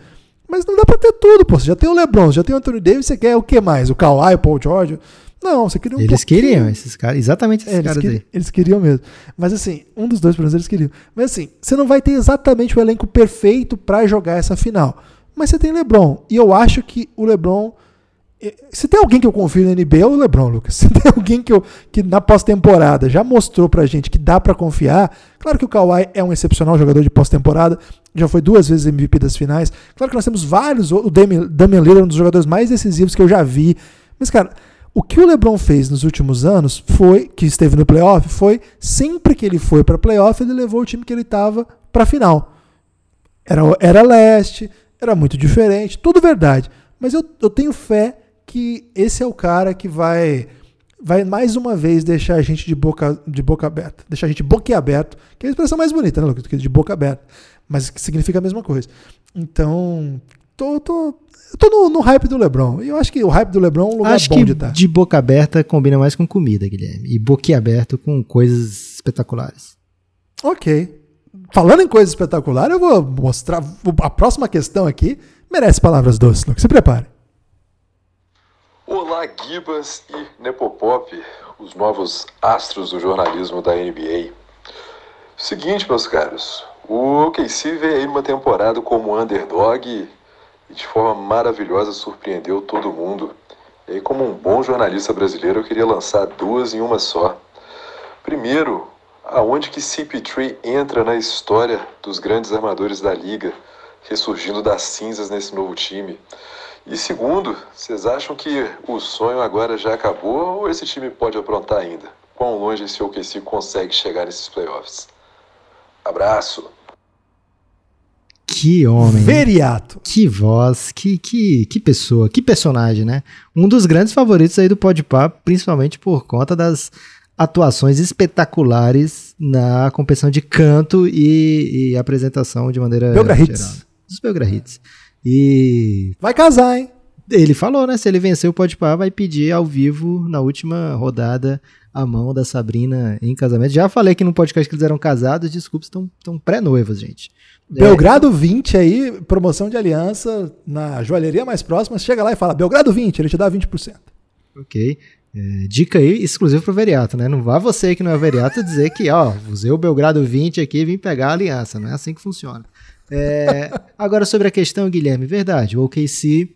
Mas não dá para ter tudo, pô. Você já tem o LeBron, já tem o Anthony Davis, você quer o que mais? O Kawhi, o Paul George? Não, você queria um Eles pouquinho. queriam, esses caras, exatamente esses é, caras aí. Eles queriam mesmo. Mas assim, um dos dois, pelo menos, eles queriam. Mas assim, você não vai ter exatamente o elenco perfeito para jogar essa final. Mas você tem LeBron. E eu acho que o LeBron, Se tem alguém que eu confio na NBA é o LeBron, Lucas. Se tem alguém que, eu, que na pós-temporada já mostrou pra gente que dá pra confiar, claro que o Kawhi é um excepcional jogador de pós-temporada, já foi duas vezes MVP das finais. Claro que nós temos vários, o Damian Lillard é um dos jogadores mais decisivos que eu já vi. Mas, cara, o que o LeBron fez nos últimos anos foi, que esteve no playoff, foi sempre que ele foi para playoff, ele levou o time que ele estava para final. Era, era leste, era muito diferente, tudo verdade. Mas eu, eu tenho fé que esse é o cara que vai vai mais uma vez deixar a gente de boca, de boca aberta. Deixar a gente boquiaberto, que é a expressão mais bonita, né, Lucas? Que de boca aberta. Mas que significa a mesma coisa. Então, tô, tô, tô no, no, hype do Lebron. E eu acho que o hype do Lebron é um lugar acho bom que de estar. De boca aberta combina mais com comida, Guilherme. E boquiaberto com coisas espetaculares. Ok. Falando em coisas espetaculares, eu vou mostrar. A próxima questão aqui merece palavras doces, Lucas. Se prepare. Olá, Gibas e Nepopop, os novos astros do jornalismo da NBA. Seguinte, meus caros, o OKC veio aí numa temporada como underdog e de forma maravilhosa surpreendeu todo mundo. E aí, como um bom jornalista brasileiro, eu queria lançar duas em uma só. Primeiro, aonde que CP3 entra na história dos grandes armadores da liga, ressurgindo das cinzas nesse novo time? E segundo, vocês acham que o sonho agora já acabou ou esse time pode aprontar ainda? Quão longe esse OKC consegue chegar nesses playoffs? Abraço! Que homem. Veriato. Que voz, que, que, que pessoa, que personagem, né? Um dos grandes favoritos aí do Podpah, principalmente por conta das atuações espetaculares na competição de canto e, e apresentação de maneira Belgra geral. Hits. Dos Belgra Hits. E Vai casar, hein? ele falou, né? Se ele vencer o Podpah, vai pedir ao vivo na última rodada a mão da Sabrina em casamento. Já falei que no podcast que eles eram casados, desculpa, estão, estão pré-noivos, gente. Belgrado 20 aí, promoção de aliança na joalheria mais próxima. Chega lá e fala Belgrado 20, ele te dá 20%. Ok. É, dica aí exclusiva pro Veriato, né? Não vá você que não é Veriato dizer que, ó, usei o Belgrado 20 aqui e vim pegar a aliança. Não é assim que funciona. É, agora, sobre a questão, Guilherme, verdade. O OKC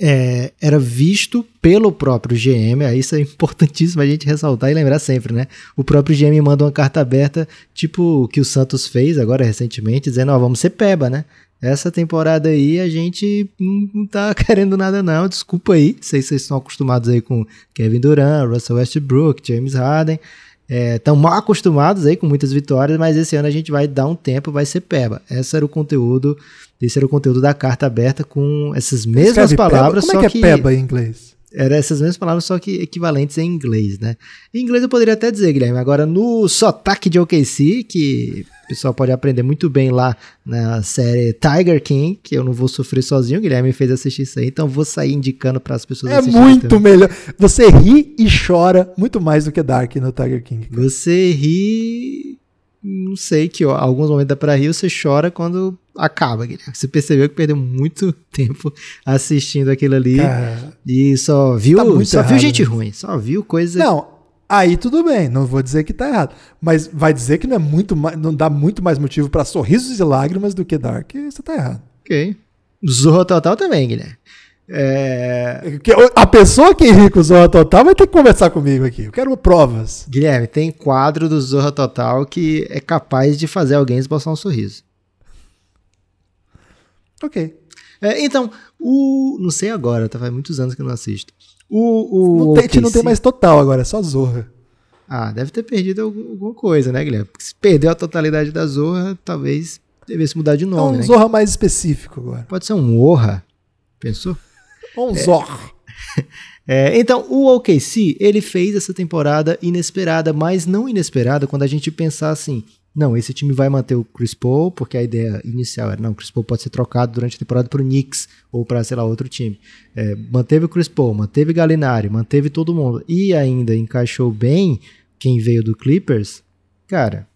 é, era visto pelo próprio GM, aí isso é importantíssimo a gente ressaltar e lembrar sempre, né? O próprio GM manda uma carta aberta, tipo o que o Santos fez agora recentemente, dizendo, ó, vamos ser peba, né? Essa temporada aí a gente não tá querendo nada não, desculpa aí, sei se vocês estão acostumados aí com Kevin Durant, Russell Westbrook, James Harden, estão é, mal acostumados aí com muitas vitórias, mas esse ano a gente vai dar um tempo, vai ser peba. Esse era o conteúdo, esse era o conteúdo da carta aberta com essas mesmas Escreve palavras, peba. Como é que é peba em inglês? Era essas mesmas palavras, só que equivalentes em inglês, né? Em inglês eu poderia até dizer, Guilherme. Agora, no sotaque de OKC, que o pessoal pode aprender muito bem lá na série Tiger King, que eu não vou sofrer sozinho, o Guilherme fez assistir isso aí, então vou sair indicando para as pessoas É assistirem muito também. melhor. Você ri e chora muito mais do que Dark no Tiger King. Você ri. Não sei que ó, alguns momentos dá pra rir, você chora quando acaba, Guilherme. Você percebeu que perdeu muito tempo assistindo aquilo ali Cara, e só viu, Tá só viu errado gente nisso. ruim, só viu coisa Não, aí tudo bem, não vou dizer que tá errado. Mas vai dizer que não é muito não dá muito mais motivo pra sorrisos e lágrimas do que Dark. Você tá errado. Ok. Zorro Total também, Guilherme. É... Que A pessoa que ri com o Zorra Total vai ter que conversar comigo aqui. Eu quero provas. Guilherme, tem quadro do Zorra Total que é capaz de fazer alguém esboçar um sorriso. Ok. É, então, o. Não sei agora, tá? Faz muitos anos que eu não assisto. O. o Não tem, não tem mais total agora, é só Zorra. Ah, deve ter perdido algum- alguma coisa, né, Guilherme? Porque se perdeu a totalidade da Zorra, talvez devesse mudar de É nome, um né? Zorra mais específico agora. Pode ser um Orra. Pensou? Um Zorra. É, então, o OKC, ele fez essa temporada inesperada, mas não inesperada quando a gente pensar assim, não, esse time vai manter o Chris Paul, porque a ideia inicial era, não, o Chris Paul pode ser trocado durante a temporada para o Knicks ou para, sei lá, outro time. É, manteve o Chris Paul, manteve Galinari, manteve todo mundo e ainda encaixou bem quem veio do Clippers, cara,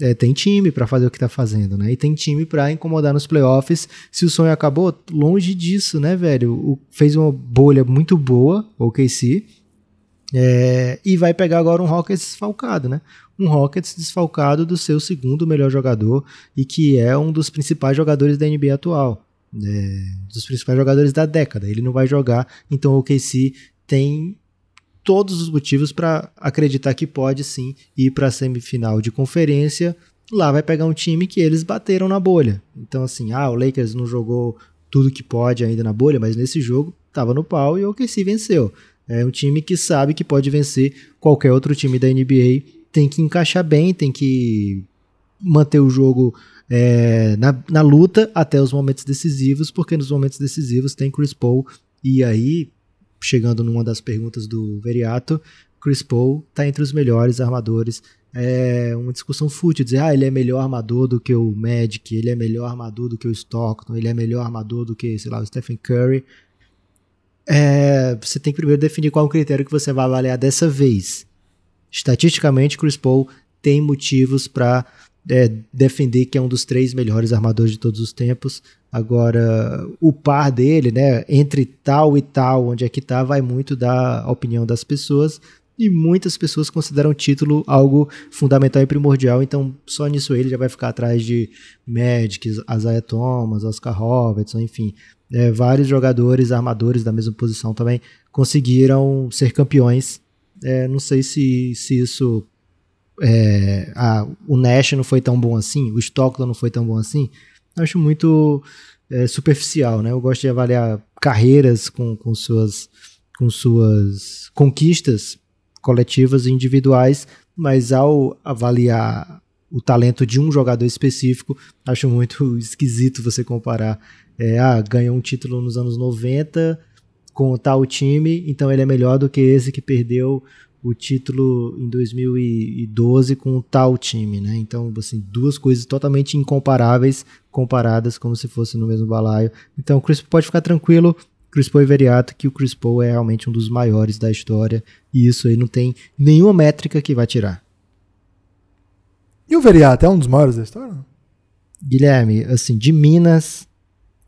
é, tem time pra fazer o que tá fazendo, né? E tem time pra incomodar nos playoffs. Se o sonho acabou, longe disso, né, velho? O, fez uma bolha muito boa, o OKC, é, e vai pegar agora um Rockets desfalcado, né? Um Rockets desfalcado do seu segundo melhor jogador e que é um dos principais jogadores da NBA atual. é, dos principais jogadores da década. Ele não vai jogar, então o OKC tem todos os motivos para acreditar que pode sim ir para a semifinal de conferência. Lá vai pegar um time que eles bateram na bolha. Então, assim, ah, o Lakers não jogou tudo que pode ainda na bolha, mas nesse jogo estava no pau e o OKC venceu. É um time que sabe que pode vencer qualquer outro time da NBA. Tem que encaixar bem, tem que manter o jogo é, na, na luta até os momentos decisivos, porque nos momentos decisivos tem Chris Paul. E aí, chegando numa das perguntas do Veriato, Chris Paul está entre os melhores armadores. É uma discussão fútil, dizer, ah, ele é melhor armador do que o Magic, ele é melhor armador do que o Stockton, ele é melhor armador do que, sei lá, o Stephen Curry. É, você tem que primeiro definir qual o critério que você vai avaliar dessa vez. Estatisticamente, Chris Paul tem motivos para é, defender que é um dos três melhores armadores de todos os tempos. Agora, o par dele, né, entre tal e tal, onde é que tá, vai muito da opinião das pessoas. E muitas pessoas consideram o título algo fundamental e primordial, então só nisso ele já vai ficar atrás de Magic, Isaiah Thomas, Oscar Robertson, enfim. É, vários jogadores, armadores da mesma posição também conseguiram ser campeões. É, não sei se, se isso é, a, o Nash não foi tão bom assim, o Stockton não foi tão bom assim, acho muito é, superficial, né? Eu gosto de avaliar carreiras com, com, suas, com suas conquistas coletivas e individuais, mas ao avaliar o talento de um jogador específico, acho muito esquisito você comparar. É, ah, ganhou um título nos anos 90 com tal time, então ele é melhor do que esse que perdeu o título em 2012 com o tal time, né? Então, assim, duas coisas totalmente incomparáveis, comparadas como se fosse no mesmo balaio. Então, o Chris pode ficar tranquilo, Chris Paul e Veriato, que o Chris Paul é realmente um dos maiores da história, e isso aí não tem nenhuma métrica que vai tirar. E o Veriato é um dos maiores da história? Guilherme, assim, de Minas,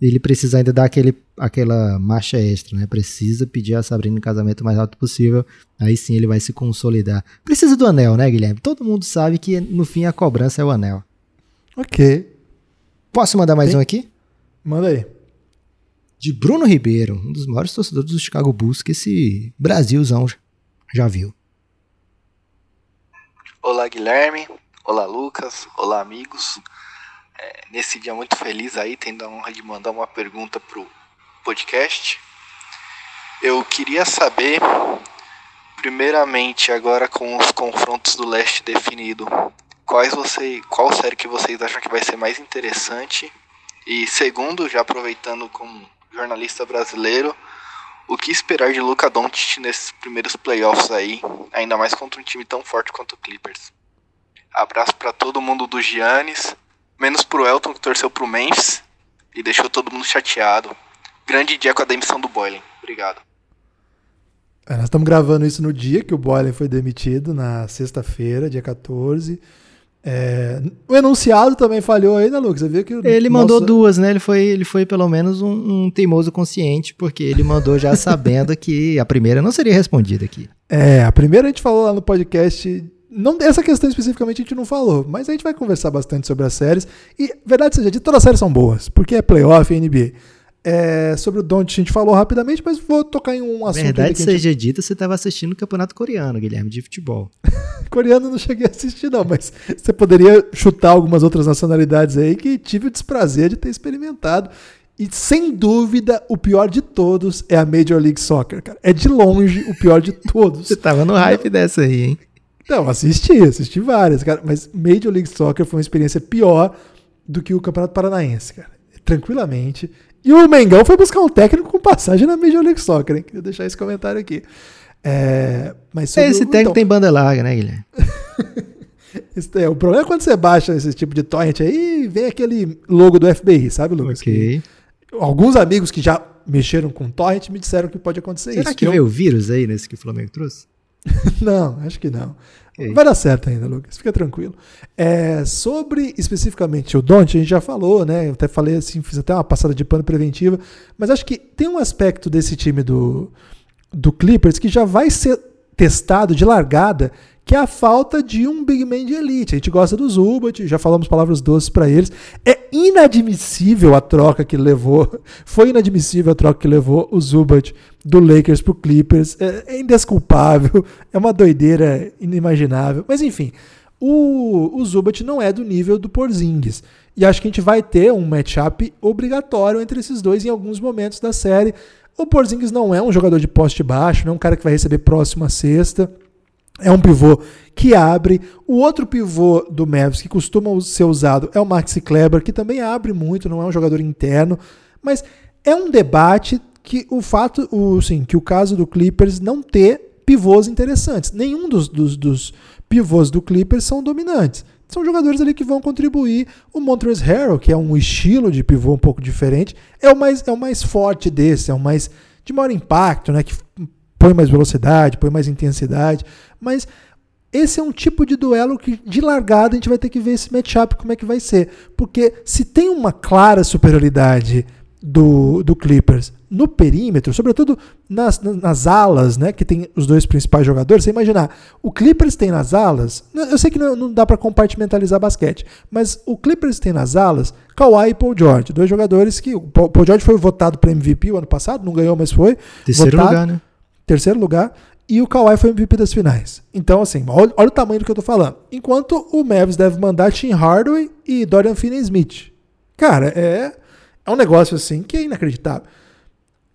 ele precisa ainda dar aquele, aquela marcha extra, né? Precisa pedir a Sabrina em casamento o mais rápido possível. Aí sim ele vai se consolidar. Precisa do anel, né, Guilherme? Todo mundo sabe que no fim a cobrança é o anel. Ok. Posso mandar mais Tem? um aqui? Manda aí. De Bruno Ribeiro, um dos maiores torcedores do Chicago Bulls que esse Brasilzão já viu. Olá, Guilherme. Olá, Lucas. Olá, amigos é, nesse dia muito feliz aí, tendo a honra de mandar uma pergunta pro podcast. Eu queria saber, primeiramente, agora com os confrontos do leste definido, quais você, qual série que vocês acham que vai ser mais interessante? E segundo, já aproveitando como jornalista brasileiro, o que esperar de Luca Doncic nesses primeiros playoffs aí, ainda mais contra um time tão forte quanto o Clippers? Abraço para todo mundo do Giannis Menos pro Elton, que torceu pro Memphis e deixou todo mundo chateado. Grande dia com a demissão do Boylan. Obrigado. É, nós estamos gravando isso no dia que o Boylan foi demitido, na sexta-feira, dia 14. É, o enunciado também falhou aí, né, Lucas? Você viu que ele mandou duas, né? Ele foi, ele foi pelo menos um, um, teimoso consciente, porque ele mandou já sabendo que a primeira não seria respondida aqui. É, a primeira a gente falou lá no podcast não, essa questão especificamente a gente não falou, mas a gente vai conversar bastante sobre as séries. E, verdade seja dita, todas as séries são boas, porque é playoff e NBA. É, sobre o Don't a gente falou rapidamente, mas vou tocar em um assunto. Verdade seja gente... dita, você estava assistindo o campeonato coreano, Guilherme, de futebol. coreano não cheguei a assistir, não, mas você poderia chutar algumas outras nacionalidades aí que tive o desprazer de ter experimentado. E sem dúvida, o pior de todos é a Major League Soccer, cara. É de longe o pior de todos. você tava no hype dessa aí, hein? Não, assisti, assisti várias, cara. Mas Major League Soccer foi uma experiência pior do que o Campeonato Paranaense, cara. Tranquilamente. E o Mengão foi buscar um técnico com passagem na Major League Soccer, hein? Queria deixar esse comentário aqui. É, mas esse o, técnico então, tem banda larga, né, Guilherme? é, o problema é quando você baixa esse tipo de torrent aí, vem aquele logo do FBI, sabe, Lucas? Ok. Alguns amigos que já mexeram com torrent me disseram que pode acontecer Será isso. Será que, que veio o vírus aí nesse que o Flamengo trouxe? não, acho que não. Okay. Vai dar certo ainda, Lucas. Fica tranquilo. É, sobre especificamente o Don't, a gente já falou, né? Eu até falei assim, fiz até uma passada de pano preventiva, mas acho que tem um aspecto desse time do, do Clippers que já vai ser testado de largada, que é a falta de um big man de elite. A gente gosta do Zubat, já falamos palavras doces para eles. É inadmissível a troca que levou, foi inadmissível a troca que levou o Zubat do Lakers pro Clippers. É, é indesculpável, é uma doideira inimaginável. Mas enfim, o, o Zubat não é do nível do Porzingis. E acho que a gente vai ter um matchup obrigatório entre esses dois em alguns momentos da série. O Porzingis não é um jogador de poste baixo, não é um cara que vai receber próximo à sexta. É um pivô que abre. O outro pivô do Mavs que costuma ser usado é o Maxi Kleber, que também abre muito, não é um jogador interno. Mas é um debate que o fato, o, sim, que o caso do Clippers não ter pivôs interessantes. Nenhum dos, dos, dos pivôs do Clippers são dominantes. São jogadores ali que vão contribuir. O Montrezl Harrell, que é um estilo de pivô um pouco diferente, é o mais, é o mais forte desse, é o mais de maior impacto, né? Que põe mais velocidade, põe mais intensidade. Mas esse é um tipo de duelo que, de largada, a gente vai ter que ver esse matchup como é que vai ser. Porque se tem uma clara superioridade do, do Clippers no perímetro, sobretudo nas, nas alas, né, que tem os dois principais jogadores. Você imaginar, o Clippers tem nas alas, eu sei que não, não dá para compartimentalizar basquete, mas o Clippers tem nas alas Kawhi e Paul George, dois jogadores que o Paul George foi votado para MVP o ano passado, não ganhou, mas foi. Terceiro votado, lugar, né? Terceiro lugar. E o Kawhi foi MVP das finais. Então, assim, olha, olha o tamanho do que eu tô falando. Enquanto o Mavs deve mandar Tim Hardaway e Dorian Finney-Smith. Cara, é, é um negócio assim que é inacreditável.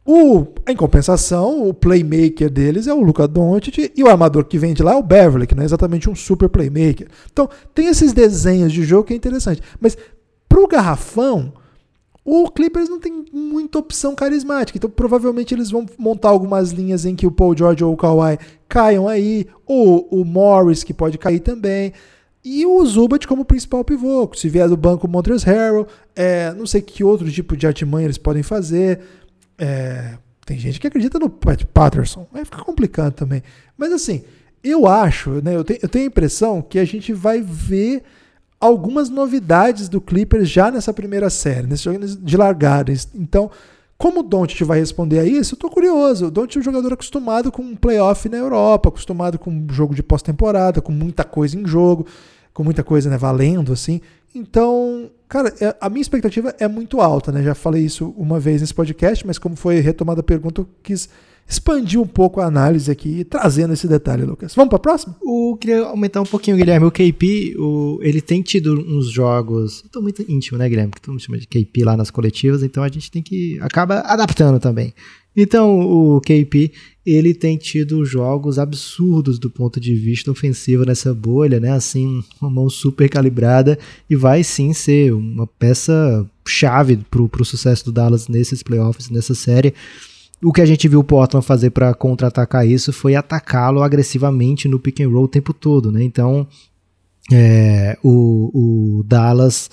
O, em compensação, o playmaker deles é o Luca Doncic e o armador que vem de lá é o Beverly, que não é exatamente um super playmaker. Então, tem esses desenhos de jogo que é interessante. Mas pro garrafão, o Clippers não tem muita opção carismática. Então, provavelmente eles vão montar algumas linhas em que o Paul George ou o Kawhi caiam aí, ou o Morris que pode cair também. E o Zubat como principal pivô. Se vier do banco o Montrezl Harrell, é, não sei que outro tipo de artimanha eles podem fazer. É, tem gente que acredita no Pat Patterson. Aí fica complicado também. Mas assim, eu acho, né, eu, tenho, eu tenho a impressão que a gente vai ver algumas novidades do Clippers já nessa primeira série, nesse jogo de largada. Então, como o Doncic vai responder a isso, eu tô curioso. O Doncic é um jogador acostumado com um playoff na Europa, acostumado com um jogo de pós-temporada, com muita coisa em jogo, com muita coisa né, valendo, assim. Então, cara, é, a minha expectativa é muito alta, né? Já falei isso uma vez nesse podcast, mas como foi retomada a pergunta, eu quis expandir um pouco a análise aqui, trazendo esse detalhe, Lucas. Vamos para a próxima? O, queria aumentar um pouquinho, Guilherme. O KP, o, ele tem tido uns jogos. Estou muito íntimo, né, Guilherme? Que todo mundo chama de KP lá nas coletivas, então a gente tem que. acaba adaptando também. Então, o KP, ele tem tido jogos absurdos do ponto de vista ofensivo nessa bolha, né? Assim, uma mão super calibrada e vai sim ser uma peça chave para o sucesso do Dallas nesses playoffs, nessa série. O que a gente viu o Portland fazer para contra-atacar isso foi atacá-lo agressivamente no pick and roll o tempo todo, né? Então, é, o, o, Dallas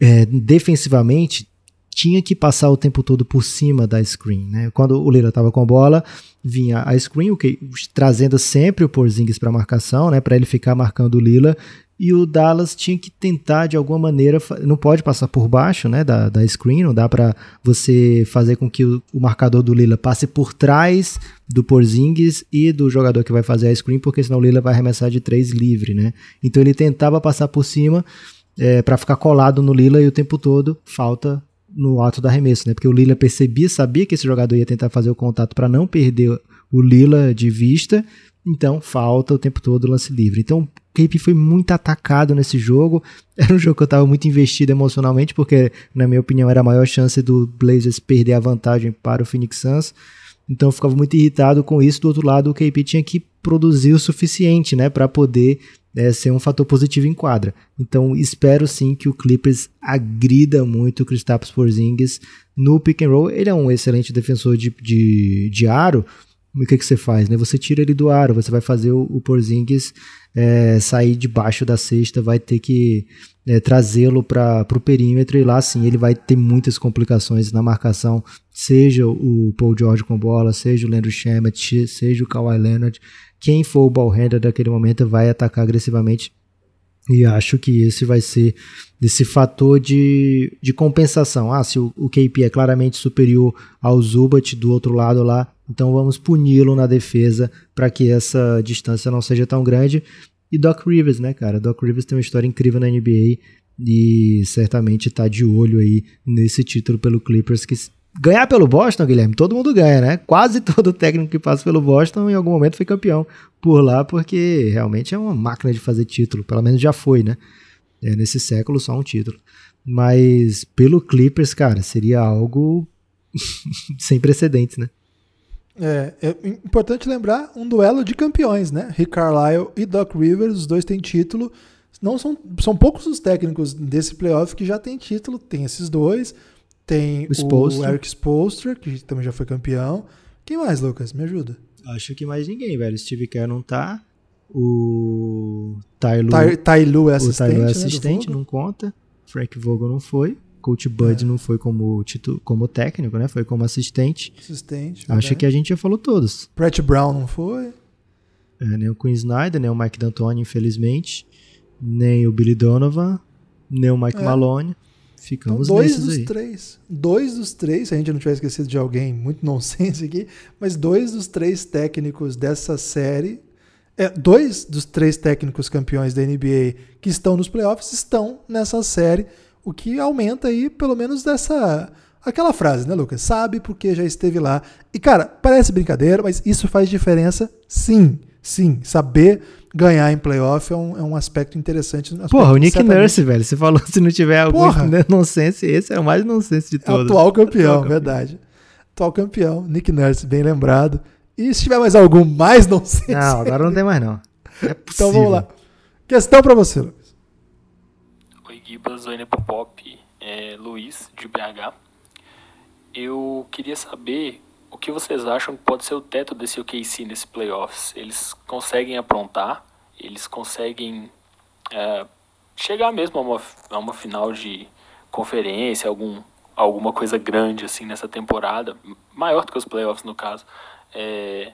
é, defensivamente tinha que passar o tempo todo por cima da screen, né? Quando o Lila estava com a bola, vinha a screen, o que, trazendo sempre o Porzingis para marcação, né? Para ele ficar marcando o Lila e o Dallas tinha que tentar de alguma maneira, não pode passar por baixo né, da, da screen, não dá para você fazer com que o, o, marcador do Lila passe por trás do Porzingis e do jogador que vai fazer a screen, porque senão o Lila vai arremessar de três livre. Né? Então ele tentava passar por cima é, para ficar colado no Lila e o tempo todo falta no ato do arremesso, né? porque o Lila percebia, sabia que esse jogador ia tentar fazer o contato para não perder o Lila de vista, então falta o tempo todo o lance livre. Então KP foi muito atacado nesse jogo. Era um jogo que eu estava muito investido emocionalmente, porque, na minha opinião, era a maior chance do Blazers perder a vantagem para o Phoenix Suns. Então eu ficava muito irritado com isso. Do outro lado, o KP tinha que produzir o suficiente né, para poder é, ser um fator positivo em quadra. Então espero sim que o Clippers agrida muito o Kristaps Porzingis no pick and roll. Ele é um excelente defensor de, de, de aro, o que, que você faz? Né? Você tira ele do aro, você vai fazer o, o Porzingis é, sair debaixo da cesta, vai ter que é, trazê-lo para o perímetro e lá sim ele vai ter muitas complicações na marcação, seja o Paul George com bola, seja o Leandro Shamet, seja o Kawhi Leonard, quem for o ball handler daquele momento vai atacar agressivamente E acho que esse vai ser esse fator de, de compensação. Ah, se o, o KP é claramente superior ao Zubat do outro lado lá, então vamos puni-lo na defesa para que essa distância não seja tão grande. E Doc Rivers, né, cara? Doc Rivers tem uma história incrível na NBA e certamente tá de olho aí nesse título pelo Clippers que ganhar pelo Boston, Guilherme, todo mundo ganha, né? Quase todo técnico que passa pelo Boston em algum momento foi campeão por lá, porque realmente é uma máquina de fazer título, pelo menos já foi, né? É, nesse século só um título. Mas pelo Clippers, cara, seria algo sem precedentes, né? É, é, importante lembrar um duelo de campeões, né? Rick Carlisle e Doc Rivers, os dois têm título. Não são, são poucos os técnicos desse playoff que já têm título. Tem esses dois. Tem o, o Eric Spolstra, que também já foi campeão. Quem mais, Lucas? Me ajuda. Acho que mais ninguém, velho. Steve Kerr não tá. O Tailu, Tailu é assistente, o Tailu é assistente né, não conta. Frank Vogel não foi. Coach Bud é. não foi como, titu, como técnico, né? Foi como assistente. Assistente. Acho que a gente já falou todos. Brett Brown não foi. É, nem o Quinn Snyder, nem o Mike D'Antoni, infelizmente. Nem o Billy Donovan, nem o Mike é. Malone. Ficamos então, dois dos aí. três. Dois dos três, se a gente não tiver esquecido de alguém, muito nonsense aqui, mas dois dos três técnicos dessa série é, dois dos três técnicos campeões da NBA que estão nos playoffs estão nessa série o que aumenta aí, pelo menos, dessa. Aquela frase, né, Lucas? Sabe porque já esteve lá. E, cara, parece brincadeira, mas isso faz diferença sim. Sim. Saber ganhar em playoff é um, é um aspecto interessante. Um aspecto Porra, o Nick certamente... Nurse, velho. Você falou se não tiver algum nonsense, esse é o mais nonsense de todos. É atual campeão, atual verdade. Atual campeão, Nick Nurse, bem lembrado. E se tiver mais algum mais nonsense? Não, agora não tem mais não. É então vamos lá. Questão para você, Lucas. Gibas, Oine Pop, é, Luiz, de BH. Eu queria saber o que vocês acham que pode ser o teto desse OKC nesse playoffs. Eles conseguem aprontar, eles conseguem é, chegar mesmo a uma, a uma final de conferência, algum, alguma coisa grande assim nessa temporada, maior do que os playoffs no caso. É,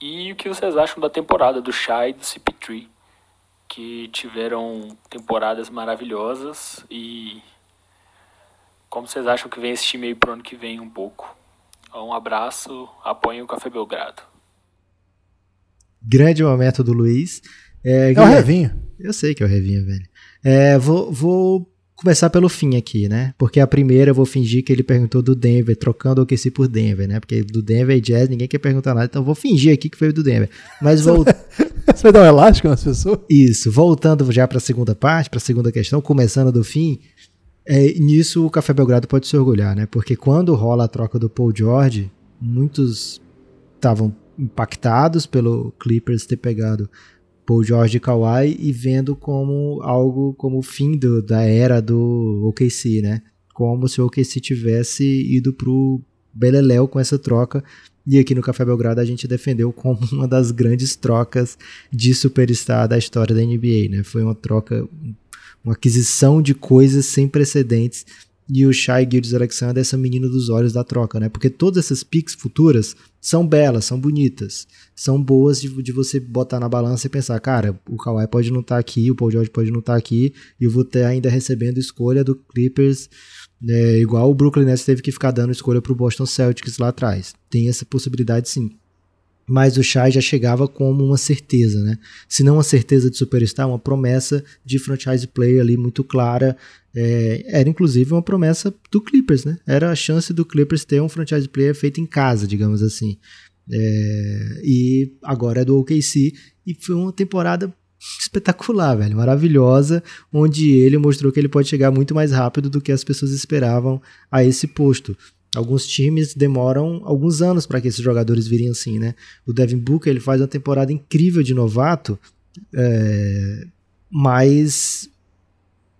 e o que vocês acham da temporada do Shai e do CP3? que tiveram temporadas maravilhosas e como vocês acham que vem esse time aí pro ano que vem um pouco? Um abraço, apoiem o Café Belgrado. Grande momento do Luiz. É, é o Revinho. Eu sei que é o Revinho, velho. É, vou, vou começar pelo fim aqui, né? Porque a primeira eu vou fingir que ele perguntou do Denver, trocando o OKC por Denver, né? Porque do Denver e Jazz ninguém quer perguntar nada, então eu vou fingir aqui que foi do Denver. Mas vou Você vai dar um elástico nas pessoas? Isso. Voltando já para a segunda parte, para a segunda questão, começando do fim, é, nisso o Café Belgrado pode se orgulhar, né? Porque quando rola a troca do Paul George, muitos estavam impactados pelo Clippers ter pegado Paul George e Kawhi e vendo como algo como o fim do, da era do OKC, né? Como se o OKC tivesse ido pro Beleléu com essa troca e aqui no Café Belgrado a gente defendeu como uma das grandes trocas de superstar da história da NBA, né? Foi uma troca, uma aquisição de coisas sem precedentes. E o Shai Gildes Alexander é essa menina dos olhos da troca, né? Porque todas essas picks futuras são belas, são bonitas, são boas de, de você botar na balança e pensar, cara, o Kawhi pode não estar tá aqui, o Paul George pode não estar tá aqui, e eu vou ter ainda recebendo escolha do Clippers é, igual o Brooklyn Nets teve que ficar dando escolha para o Boston Celtics lá atrás. Tem essa possibilidade sim. Mas o Shai já chegava como uma certeza, né? Se não uma certeza de superstar, uma promessa de franchise player ali muito clara. É, era inclusive uma promessa do Clippers, né? Era a chance do Clippers ter um franchise player feito em casa, digamos assim. É, e agora é do OKC. E foi uma temporada espetacular, velho, maravilhosa, onde ele mostrou que ele pode chegar muito mais rápido do que as pessoas esperavam a esse posto. Alguns times demoram alguns anos para que esses jogadores virem assim, né? O Devin Booker ele faz uma temporada incrível de novato, é, mas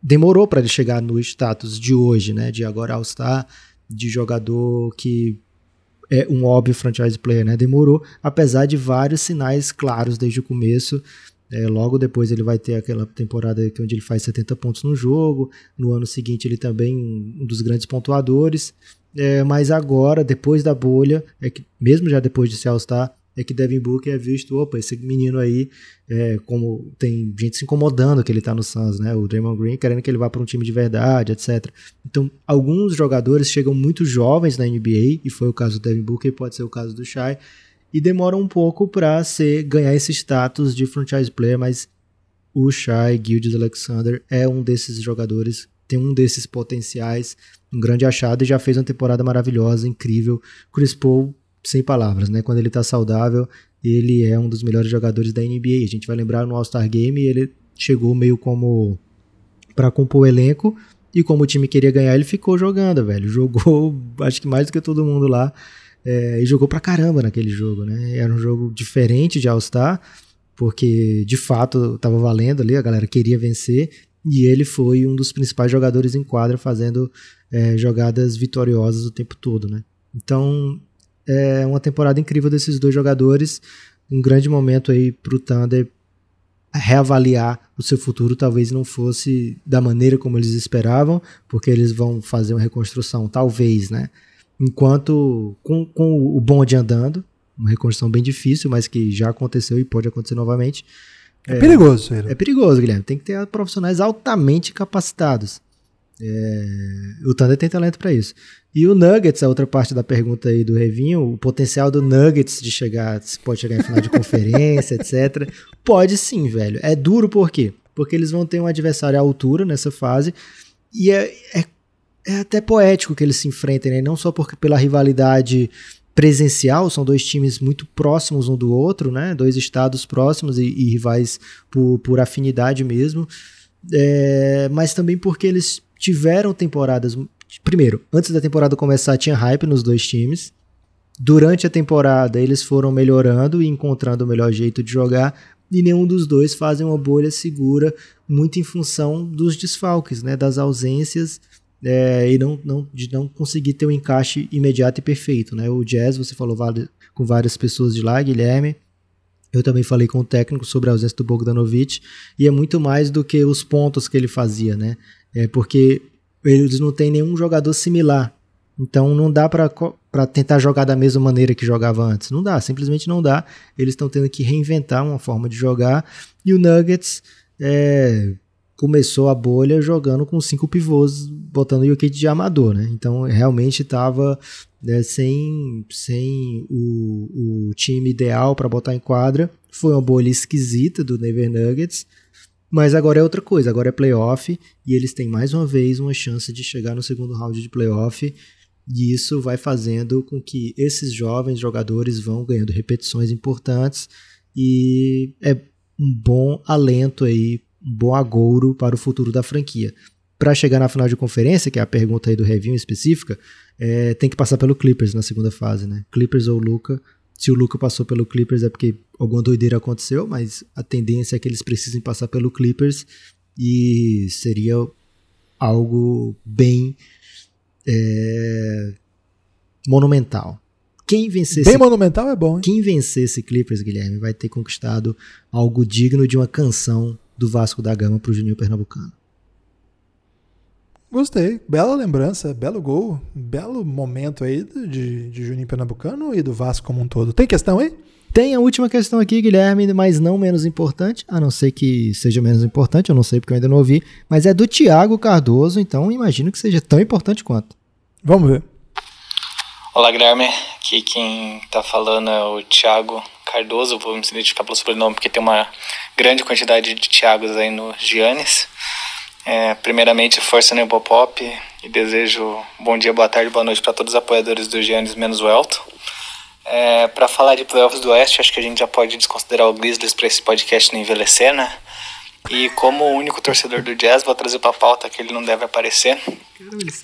demorou para ele chegar no status de hoje, né? De agora All-Star, de jogador que é um óbvio franchise player, né? Demorou, apesar de vários sinais claros desde o começo é, logo depois ele vai ter aquela temporada onde ele faz 70 pontos no jogo. No ano seguinte ele também um dos grandes pontuadores. É, mas agora, depois da bolha, é que, mesmo já depois de se All-Star, é que Devin Booker é visto, opa, esse menino aí, é, como tem gente se incomodando que ele tá no Suns, né? O Draymond Green querendo que ele vá para um time de verdade, etc. Então, alguns jogadores chegam muito jovens na NBA, e foi o caso do Devin Booker, pode ser o caso do Shai, e demoram um pouco para ganhar esse status de franchise player, mas o Shai Gildes Alexander é um desses jogadores, tem um desses potenciais, um grande achado e já fez uma temporada maravilhosa, incrível. Chris Paul sem palavras, né? Quando ele tá saudável, ele é um dos melhores jogadores da NBA. A gente vai lembrar no All-Star Game, ele chegou meio como para compor o elenco e como o time queria ganhar, ele ficou jogando, velho. Jogou, acho que mais do que todo mundo lá. É, e jogou pra caramba naquele jogo, né? Era um jogo diferente de All-Star, porque de fato tava valendo ali, a galera queria vencer. E ele foi um dos principais jogadores em quadra, fazendo é, jogadas vitoriosas o tempo todo, né? Então, é uma temporada incrível desses dois jogadores. Um grande momento aí pro Thunder reavaliar o seu futuro. Talvez não fosse da maneira como eles esperavam, porque eles vão fazer uma reconstrução, talvez, né? Enquanto com, com o bonde andando, uma reconstrução bem difícil, mas que já aconteceu e pode acontecer novamente. É, é perigoso, Ciro. É perigoso, Guilherme. Tem que ter profissionais altamente capacitados. É, o Thunder tem talento para isso. E o Nuggets, a outra parte da pergunta aí do Revinho, o potencial do Nuggets de chegar, se pode chegar em final de conferência, etc. Pode sim, velho. É duro por quê? Porque eles vão ter um adversário à altura nessa fase e é, é, é até poético que eles se enfrentem, né? Não só porque pela rivalidade presencial, são dois times muito próximos um do outro, né? Dois estados próximos e, e rivais por, por afinidade mesmo. É, mas também porque eles tiveram temporadas Primeiro, antes da temporada começar, tinha hype nos dois times. Durante a temporada, eles foram melhorando e encontrando o melhor jeito de jogar. E nenhum dos dois fazem uma bolha segura, muito em função dos desfalques, né, das ausências é, e não, não, de não conseguir ter um encaixe imediato e perfeito. Né? O Jazz, você falou com várias pessoas de lá, Guilherme. Eu também falei com o técnico sobre a ausência do Bogdanovic, e é muito mais do que os pontos que ele fazia, né? É porque eles não têm nenhum jogador similar. Então não dá para tentar jogar da mesma maneira que jogava antes. Não dá, simplesmente não dá. Eles estão tendo que reinventar uma forma de jogar. E o Nuggets é, começou a bolha jogando com cinco pivôs, botando o Jokic de amador. Né? Então realmente estava né, sem, sem o, o time ideal para botar em quadra. Foi uma bolha esquisita do Denver Nuggets. Mas agora é outra coisa, agora é playoff e eles têm mais uma vez uma chance de chegar no segundo round de playoff. E isso vai fazendo com que esses jovens jogadores vão ganhando repetições importantes e é um bom alento aí, um bom agouro para o futuro da franquia. Para chegar na final de conferência, que é a pergunta aí do review específica, é, tem que passar pelo Clippers na segunda fase, né? Clippers ou Luca se o Luca passou pelo Clippers é porque alguma doideira aconteceu, mas a tendência é que eles precisem passar pelo Clippers e seria algo bem é, monumental. Quem vencer Bem monumental é bom, hein? Quem vencer esse Clippers, Guilherme, vai ter conquistado algo digno de uma canção do Vasco da Gama pro Juninho Pernambucano. Gostei. Bela lembrança, belo gol, belo momento aí de, de Juninho Pernambucano e do Vasco como um todo. Tem questão aí? Tem a última questão aqui, Guilherme, mas não menos importante, a não ser que seja menos importante, eu não sei porque eu ainda não ouvi, mas é do Tiago Cardoso, então imagino que seja tão importante quanto. Vamos ver. Olá, Guilherme. Aqui quem tá falando é o Tiago Cardoso, vou me identificar pelo sobrenome porque tem uma grande quantidade de Tiagos aí no Giannis. É, primeiramente, força no Pop e desejo bom dia, boa tarde, boa noite para todos os apoiadores do Giannis menos o Elton. É, para falar de playoffs do Oeste, acho que a gente já pode desconsiderar o Grizzlies para esse podcast não envelhecer, né? E como o único torcedor do Jazz, vou trazer para pauta que ele não deve aparecer.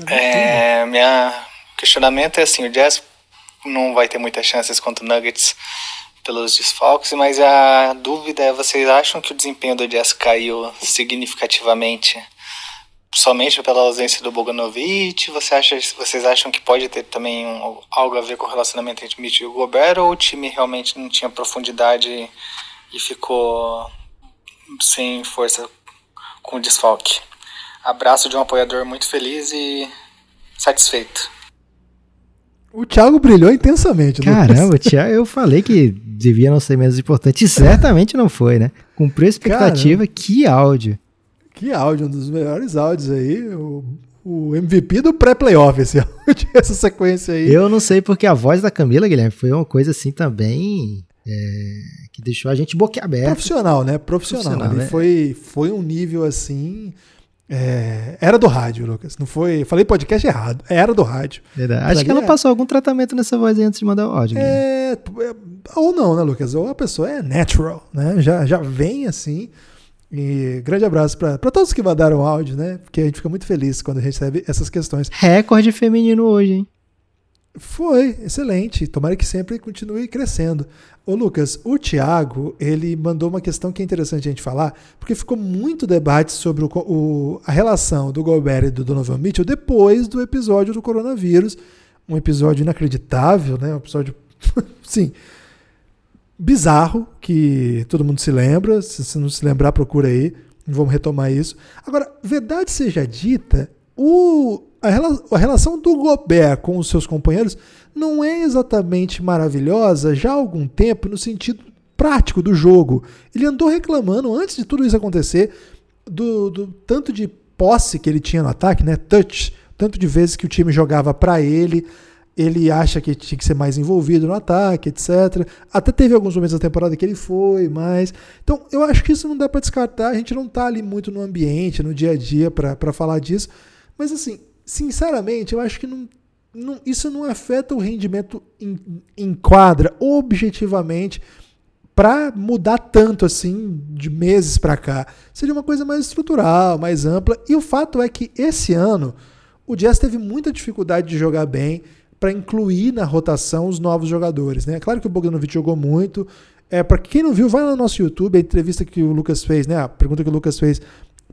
É, minha questionamento é assim, o Jazz não vai ter muitas chances contra o Nuggets pelos desfalques, mas a dúvida é: vocês acham que o desempenho do Jazz caiu significativamente somente pela ausência do Boganovic? Você acha, vocês acham que pode ter também um, algo a ver com o relacionamento entre Mitch e o Gobert ou o time realmente não tinha profundidade e ficou sem força com o desfalque? Abraço de um apoiador muito feliz e satisfeito. O Thiago brilhou intensamente. Caramba, Thiago, eu falei que devia não ser menos importante. E certamente não foi, né? Cumpriu a expectativa. Caramba. Que áudio. Que áudio, um dos melhores áudios aí. O, o MVP do pré-playoff, esse áudio, essa sequência aí. Eu não sei porque a voz da Camila, Guilherme, foi uma coisa assim também. É, que deixou a gente boquiaberta. Profissional, né? Profissional. Profissional né? Foi, foi um nível assim. É, era do rádio, Lucas. Não foi. Falei podcast errado. Era do rádio. Verdade. Acho que ela é... passou algum tratamento nessa voz aí antes de mandar o áudio. É, é, ou não, né, Lucas? Ou a pessoa é natural, né? Já, já vem assim. E grande abraço para todos que mandaram áudio, né? Porque a gente fica muito feliz quando recebe essas questões. Recorde feminino hoje, hein? Foi, excelente. Tomara que sempre continue crescendo. Ô Lucas, o Thiago, ele mandou uma questão que é interessante a gente falar, porque ficou muito debate sobre o, o, a relação do Gobert e do Donovan Mitchell depois do episódio do coronavírus. Um episódio inacreditável, né? Um episódio, sim, bizarro, que todo mundo se lembra. Se você não se lembrar, procura aí. Vamos retomar isso. Agora, verdade seja dita, o, a, a relação do Gobert com os seus companheiros não é exatamente maravilhosa já há algum tempo no sentido prático do jogo. Ele andou reclamando antes de tudo isso acontecer do, do tanto de posse que ele tinha no ataque, né? Touch, tanto de vezes que o time jogava para ele, ele acha que tinha que ser mais envolvido no ataque, etc. Até teve alguns momentos da temporada que ele foi, mas então eu acho que isso não dá para descartar. A gente não tá ali muito no ambiente, no dia a dia para falar disso, mas assim, sinceramente, eu acho que não não, isso não afeta o rendimento em, em quadra objetivamente para mudar tanto assim de meses para cá. Seria uma coisa mais estrutural, mais ampla. E o fato é que esse ano o Jazz teve muita dificuldade de jogar bem para incluir na rotação os novos jogadores. Né? Claro que o Bogdanovic jogou muito. É, para quem não viu, vai lá no nosso YouTube, a entrevista que o Lucas fez, né? A pergunta que o Lucas fez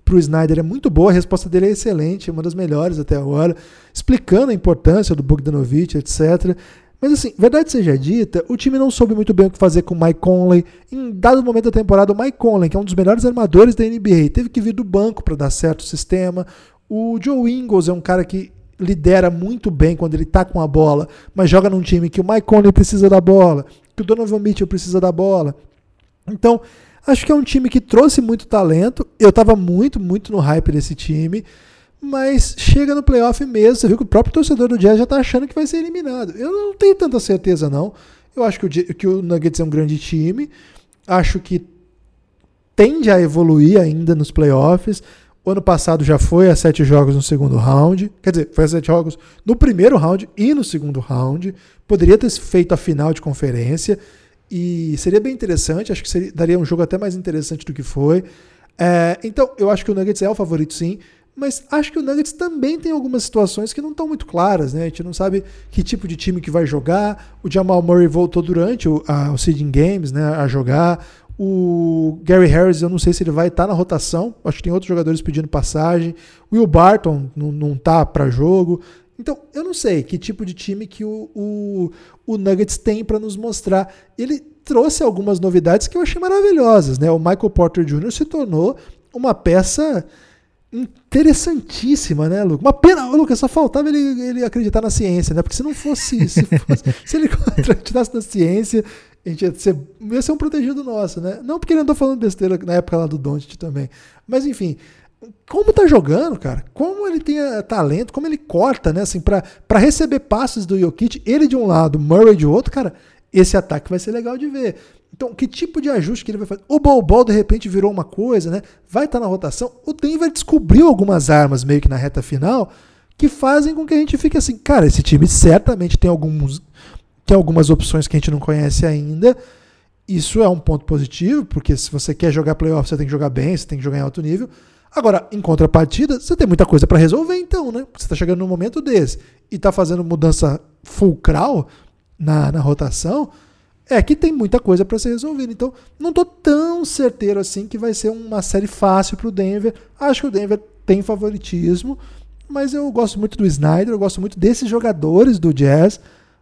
para o Snyder é muito boa, a resposta dele é excelente, é uma das melhores até agora, explicando a importância do Bogdanovich, etc. Mas assim, verdade seja dita, o time não soube muito bem o que fazer com o Mike Conley. Em dado momento da temporada, o Mike Conley, que é um dos melhores armadores da NBA, teve que vir do banco para dar certo o sistema. O Joe Ingles é um cara que lidera muito bem quando ele está com a bola, mas joga num time que o Mike Conley precisa da bola, que o Donovan Mitchell precisa da bola. Então, Acho que é um time que trouxe muito talento. Eu estava muito, muito no hype desse time. Mas chega no playoff mesmo. Você viu que o próprio torcedor do Jazz já está achando que vai ser eliminado. Eu não tenho tanta certeza, não. Eu acho que o, que o Nuggets é um grande time. Acho que tende a evoluir ainda nos playoffs. O ano passado já foi a sete jogos no segundo round. Quer dizer, foi a sete jogos no primeiro round e no segundo round. Poderia ter feito a final de conferência. E seria bem interessante, acho que seria, daria um jogo até mais interessante do que foi. É, então, eu acho que o Nuggets é o favorito sim, mas acho que o Nuggets também tem algumas situações que não estão muito claras, né? A gente não sabe que tipo de time que vai jogar. O Jamal Murray voltou durante o, a, o Seeding Games né, a jogar. O Gary Harris, eu não sei se ele vai estar tá na rotação. Acho que tem outros jogadores pedindo passagem. O Will Barton não, não tá para jogo. Então, eu não sei que tipo de time que o, o, o Nuggets tem para nos mostrar. Ele trouxe algumas novidades que eu achei maravilhosas. Né? O Michael Porter Jr. se tornou uma peça interessantíssima, né, Lucas? Uma pena, Lucas, só faltava ele, ele acreditar na ciência, né? Porque se não fosse, se, se ele acreditasse na ciência, a gente ia ser, ia ser um protegido nosso, né? Não porque ele andou falando besteira na época lá do Doncic também. Mas enfim, como tá jogando, cara, como ele tem eh, talento, como ele corta, né, assim, para receber passes do Jokic, ele de um lado, Murray de outro, cara, esse ataque vai ser legal de ver. Então, que tipo de ajuste que ele vai fazer? O Bol de repente virou uma coisa, né? Vai estar tá na rotação. O Denver descobriu algumas armas meio que na reta final que fazem com que a gente fique assim, cara, esse time certamente tem alguns tem algumas opções que a gente não conhece ainda. Isso é um ponto positivo, porque se você quer jogar playoff, você tem que jogar bem, você tem que jogar em alto nível. Agora, em contrapartida, você tem muita coisa para resolver, então, né? Você está chegando num momento desse e está fazendo mudança fulcral na, na rotação, é que tem muita coisa para ser resolvida. Então, não estou tão certeiro assim que vai ser uma série fácil para o Denver. Acho que o Denver tem favoritismo, mas eu gosto muito do Snyder, eu gosto muito desses jogadores do Jazz.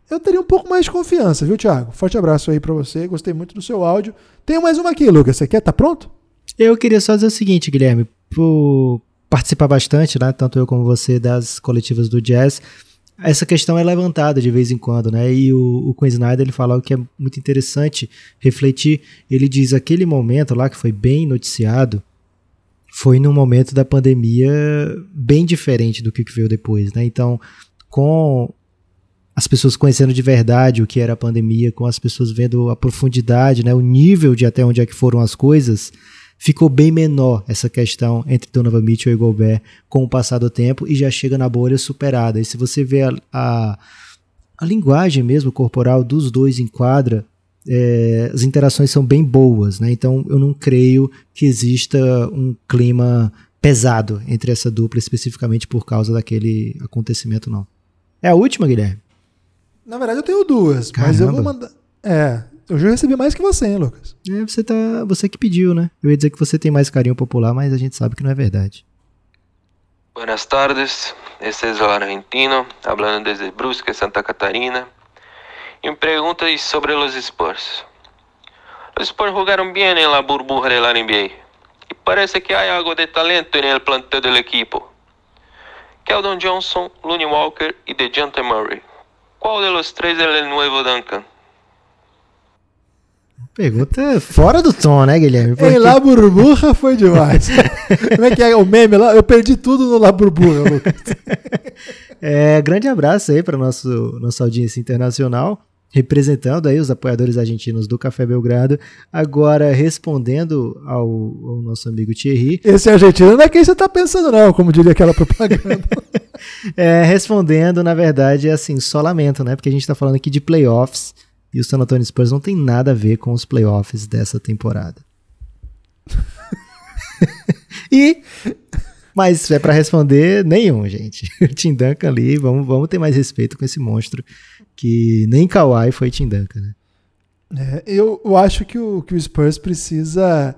Eu teria um pouco mais de confiança, viu, Thiago? Forte abraço aí para você, gostei muito do seu áudio. Tenho mais uma aqui, Lucas. Você quer? Tá pronto? Eu queria só dizer o seguinte, Guilherme, participar bastante, né, tanto eu como você, das coletivas do Jazz, essa questão é levantada de vez em quando, né? E o, o Queen Snyder ele fala que é muito interessante refletir. Ele diz aquele momento lá que foi bem noticiado foi num momento da pandemia bem diferente do que veio depois, né? Então, com as pessoas conhecendo de verdade o que era a pandemia, com as pessoas vendo a profundidade, né, o nível de até onde é que foram as coisas, ficou bem menor essa questão entre Donovan Mitchell e Gobert com o passar do tempo e já chega na bolha superada. E se você vê a, a, a linguagem mesmo corporal dos dois em quadra, é, as interações são bem boas, né? Então eu não creio que exista um clima pesado entre essa dupla especificamente por causa daquele acontecimento, não. É a última, Guilherme? Na verdade eu tenho duas, Caramba. mas eu vou mandar. É, eu já recebi mais que você, hein, Lucas? É, você tá. Você que pediu, né? Eu ia dizer que você tem mais carinho popular, mas a gente sabe que não é verdade. Buenas tardes, este es el argentino, hablando desde Brusque, Santa Catarina. Y me pregunta sobre los Spurs. Los Spurs jugaron bien en la burbuja NBA. Y parece que hay algo de talento en el plantel del equipo. Keldon Johnson, Looney Walker y DeJounte Murray. ¿Cuál de los tres es el nuevo Duncan? Pergunta fora do tom, né, Guilherme? Porque... Em La Burburra foi demais. Como é que é o meme lá? Eu perdi tudo no La Burburra, Lucas. é, grande abraço aí para nosso nossa audiência internacional representando aí os apoiadores argentinos do Café Belgrado, agora respondendo ao, ao nosso amigo Thierry. Esse argentino não é quem você está pensando não, como diria aquela propaganda. é, respondendo, na verdade, é assim, só lamento, né? Porque a gente está falando aqui de playoffs e o San Antonio Spurs não tem nada a ver com os playoffs dessa temporada. e mas é para responder nenhum, gente. O Tim Duncan ali, vamos, vamos ter mais respeito com esse monstro que nem Kawhi foi Tim Duncan, né? É, eu, eu acho que o, que o Spurs precisa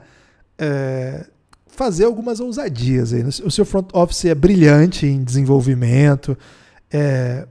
é, fazer algumas ousadias aí. O seu front office é brilhante em desenvolvimento. É,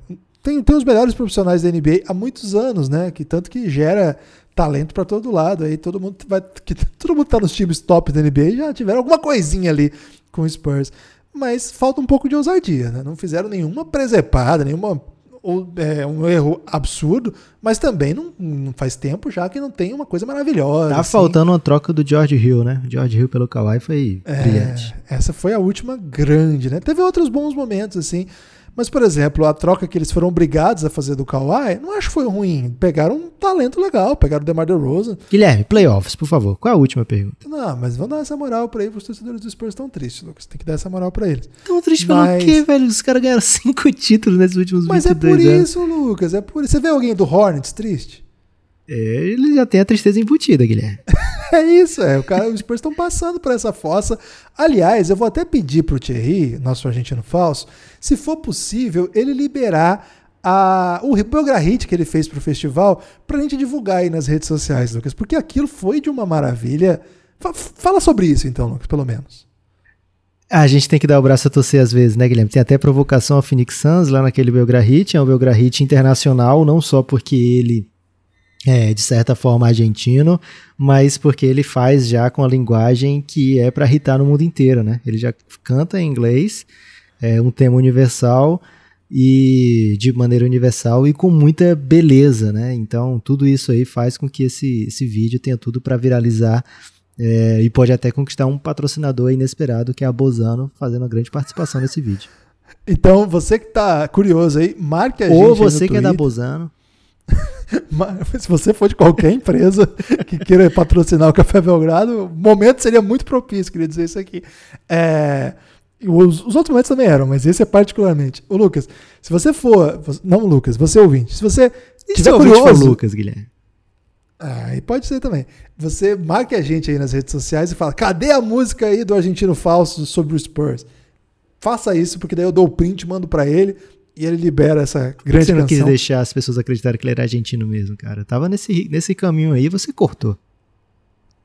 tem, tem os melhores profissionais da NBA há muitos anos, né? Que tanto que gera talento para todo lado. Aí todo mundo vai. Que, todo mundo tá nos times top da NBA já tiveram alguma coisinha ali com o Spurs. Mas falta um pouco de ousadia, né? Não fizeram nenhuma presepada, nenhuma ou, é, um erro absurdo, mas também não, não, faz tempo já que não tem uma coisa maravilhosa. Tá assim. faltando uma troca do George Hill, né? George Hill pelo Kawhi foi é, brilhante. Essa foi a última grande, né? Teve outros bons momentos, assim. Mas, por exemplo, a troca que eles foram obrigados a fazer do Kawhi, não acho que foi ruim. Pegaram um talento legal, pegaram o DeMar DeRozan. Guilherme, playoffs, por favor. Qual é a última pergunta? Não, mas vamos dar essa moral pra aí, os torcedores do Spurs estão tristes, Lucas. Tem que dar essa moral pra eles. Tão tristes mas... pelo quê, velho? Os caras ganharam cinco títulos nesses últimos mas 22 anos. Mas é por isso, Lucas, é por isso. Você vê alguém do Hornets triste? É, ele já tem a tristeza embutida, Guilherme. é isso, é. O cara, os Spurs estão passando por essa fossa. Aliás, eu vou até pedir pro Thierry, nosso argentino falso, se for possível, ele liberar a, o Belgrahit que ele fez pro festival pra gente divulgar aí nas redes sociais, Lucas, porque aquilo foi de uma maravilha. Fala sobre isso então, Lucas, pelo menos. A gente tem que dar o braço a torcer às vezes, né, Guilherme? Tem até provocação ao Phoenix Suns lá naquele Belgrahit, é um Belgrahit internacional, não só porque ele é, de certa forma, argentino, mas porque ele faz já com a linguagem que é para irritar no mundo inteiro, né? Ele já canta em inglês, é um tema universal e de maneira universal e com muita beleza, né? Então, tudo isso aí faz com que esse, esse vídeo tenha tudo para viralizar é, e pode até conquistar um patrocinador inesperado, que é a Bozano, fazendo uma grande participação nesse vídeo. Então, você que tá curioso aí, marque a Ou gente. Ou você que é da Bozano. Mas se você for de qualquer empresa que queira patrocinar o Café Belgrado, o momento seria muito propício, queria dizer isso aqui. É, os, os, outros momentos também eram, mas esse é particularmente. O Lucas, se você for. Não, Lucas, você é ouvinte. Se você e tiver se curioso. For Lucas, Guilherme. Ah, e pode ser também. Você marque a gente aí nas redes sociais e fala: cadê a música aí do argentino falso sobre o Spurs? Faça isso, porque daí eu dou o print, mando para ele e ele libera essa grande você não canção. quis deixar as pessoas acreditarem que ele era argentino mesmo, cara. Tava nesse, nesse caminho aí você cortou.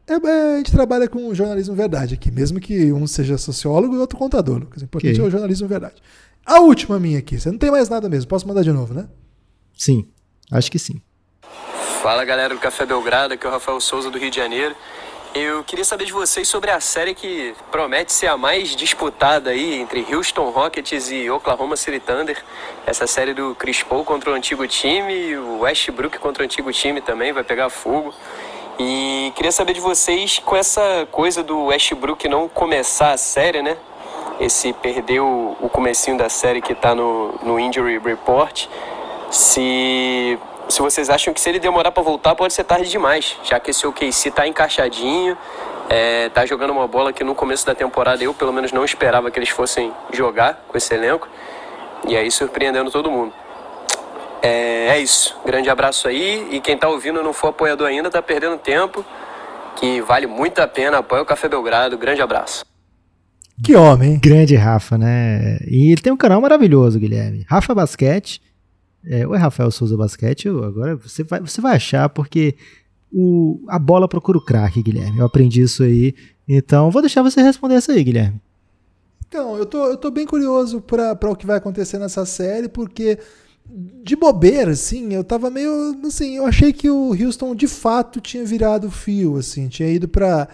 É, é, a gente trabalha com jornalismo verdade aqui, mesmo que um seja sociólogo e outro contador, Lucas. O importante okay. é o jornalismo verdade. A última minha aqui, você não tem mais nada mesmo, posso mandar de novo, né? Sim, acho que sim. Fala galera do Café Belgrado, aqui é o Rafael Souza do Rio de Janeiro. Eu queria saber de vocês sobre a série que promete ser a mais disputada aí entre Houston Rockets e Oklahoma City Thunder. Essa série do Chris Paul contra o antigo time, o Westbrook contra o antigo time também vai pegar fogo. E queria saber de vocês com essa coisa do Westbrook não começar a série, né? Esse perdeu o comecinho da série que tá no, no Injury Report. Se se vocês acham que se ele demorar para voltar pode ser tarde demais, já que esse OKC tá encaixadinho, é, tá jogando uma bola que no começo da temporada eu pelo menos não esperava que eles fossem jogar com esse elenco, e aí surpreendendo todo mundo. É, é isso, grande abraço aí, e quem tá ouvindo e não for apoiador ainda tá perdendo tempo, que vale muito a pena, apoia o Café Belgrado, grande abraço. Que homem. Grande Rafa, né? E ele tem um canal maravilhoso, Guilherme. Rafa Basquete. É, o Rafael Souza Basquete, agora você vai, você vai achar, porque o, a bola procura o craque, Guilherme. Eu aprendi isso aí. Então, vou deixar você responder isso aí, Guilherme. Então, eu tô, eu tô bem curioso para o que vai acontecer nessa série, porque de bobeira, assim, eu tava meio. Assim, eu achei que o Houston de fato tinha virado fio, assim, tinha ido para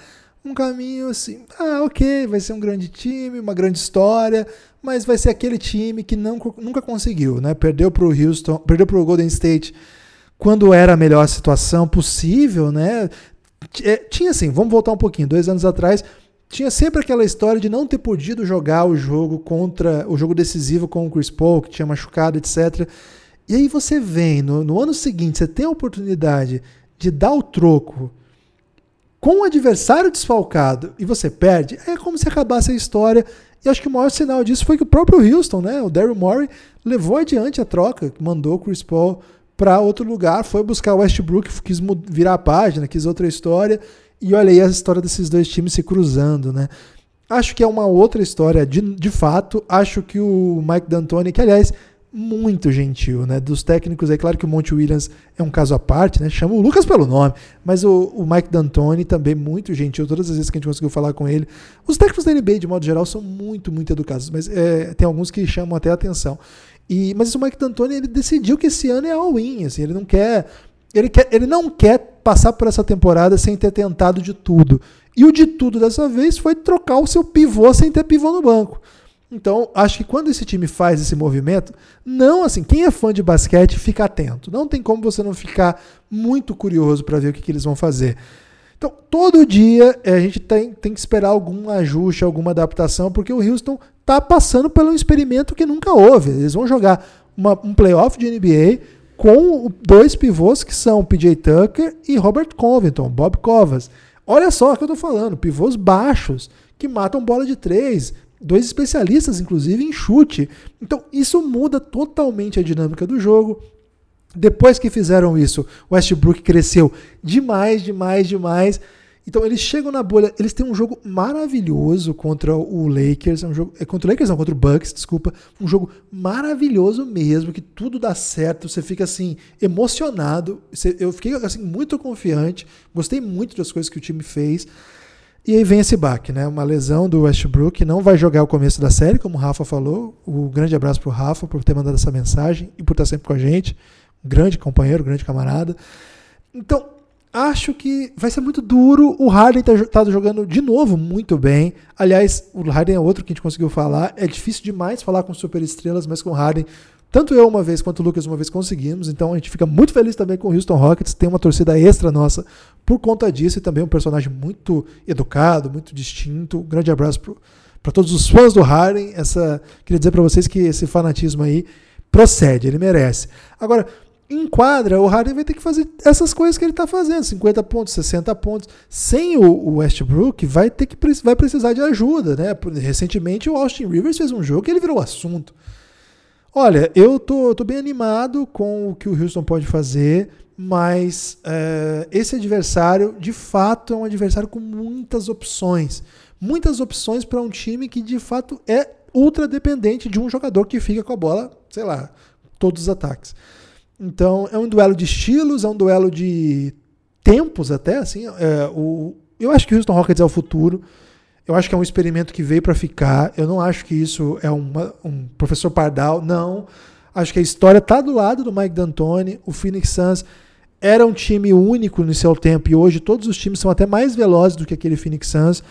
um caminho assim, ah, ok, vai ser um grande time, uma grande história, mas vai ser aquele time que não, nunca conseguiu, né? Perdeu para o Houston, perdeu para o Golden State quando era a melhor situação possível, né? É, tinha assim, vamos voltar um pouquinho, dois anos atrás, tinha sempre aquela história de não ter podido jogar o jogo contra o jogo decisivo com o Chris Paul, que tinha machucado, etc. E aí você vem no, no ano seguinte, você tem a oportunidade de dar o troco com o adversário desfalcado e você perde, é como se acabasse a história. E acho que o maior sinal disso foi que o próprio Houston, né, o Daryl Morey, levou adiante a troca, mandou o Chris Paul para outro lugar, foi buscar o Westbrook, quis virar a página, quis outra história. E olha aí a história desses dois times se cruzando, né? Acho que é uma outra história de, de fato. Acho que o Mike D'Antoni, que aliás muito gentil, né? Dos técnicos, é claro que o Monte Williams é um caso à parte, né? Chama o Lucas pelo nome, mas o, o Mike D'Antoni também muito gentil. Todas as vezes que a gente conseguiu falar com ele, os técnicos da NBA de modo geral são muito, muito educados, mas é, tem alguns que chamam até a atenção. E, mas o Mike D'Antoni ele decidiu que esse ano é all-in, assim, ele não quer, ele quer, ele não quer passar por essa temporada sem ter tentado de tudo. E o de tudo dessa vez foi trocar o seu pivô sem ter pivô no banco. Então, acho que quando esse time faz esse movimento, não assim, quem é fã de basquete fica atento. Não tem como você não ficar muito curioso para ver o que, que, eles vão fazer. Então, todo dia eh, a gente tem, tem que esperar algum ajuste, alguma adaptação, porque o Houston está passando pelo experimento que nunca houve. Eles vão jogar uma, um playoff de NBA com dois pivôs que são PJ Tucker e Robert Covington, Bob Covas. Olha só o que eu estou falando, pivôs baixos que matam bola de três, dois especialistas, inclusive, em chute. Então, isso muda totalmente a dinâmica do jogo. Depois que fizeram isso, o Westbrook cresceu demais, demais, demais. Então eles chegam na bolha, eles têm um jogo maravilhoso contra o Lakers, é um jogo, é contra o Lakers não, contra o Bucks, desculpa, um jogo maravilhoso mesmo, que tudo dá certo, você fica assim emocionado, eu fiquei assim muito confiante, gostei muito das coisas que o time fez. E aí vem esse baque, né? Uma lesão do Westbrook, não vai jogar o começo da série, como o Rafa falou. O grande abraço pro Rafa por ter mandado essa mensagem e por estar sempre com a gente. Um grande companheiro, um grande camarada. Então, acho que vai ser muito duro. O Harden tá, tá jogando de novo muito bem. Aliás, o Harden é outro que a gente conseguiu falar. É difícil demais falar com super estrelas, mas com o Harden tanto eu uma vez quanto o Lucas uma vez conseguimos, então a gente fica muito feliz também com o Houston Rockets, tem uma torcida extra nossa por conta disso e também um personagem muito educado, muito distinto. Um grande abraço para todos os fãs do Harden. Essa, queria dizer para vocês que esse fanatismo aí procede, ele merece. Agora, em quadra, o Harden vai ter que fazer essas coisas que ele está fazendo, 50 pontos, 60 pontos. Sem o, Westbrook, vai ter que vai precisar de ajuda, né? Recentemente o Austin Rivers fez um jogo que ele virou assunto. Olha, eu tô, tô bem animado com o que o Houston pode fazer, mas é, esse adversário, de fato, é um adversário com muitas opções. Muitas opções para um time que, de fato, é ultra dependente de um jogador que fica com a bola, sei lá, todos os ataques. Então, é um duelo de estilos, é um duelo de tempos até, assim. É, o, eu acho que o Houston Rockets é o futuro. Eu acho que é um experimento que veio para ficar. Eu não acho que isso é uma, um professor Pardal, não. Acho que a história está do lado do Mike D'Antoni. O Phoenix Suns era um time único no seu tempo e hoje todos os times são até mais velozes do que aquele Phoenix Suns.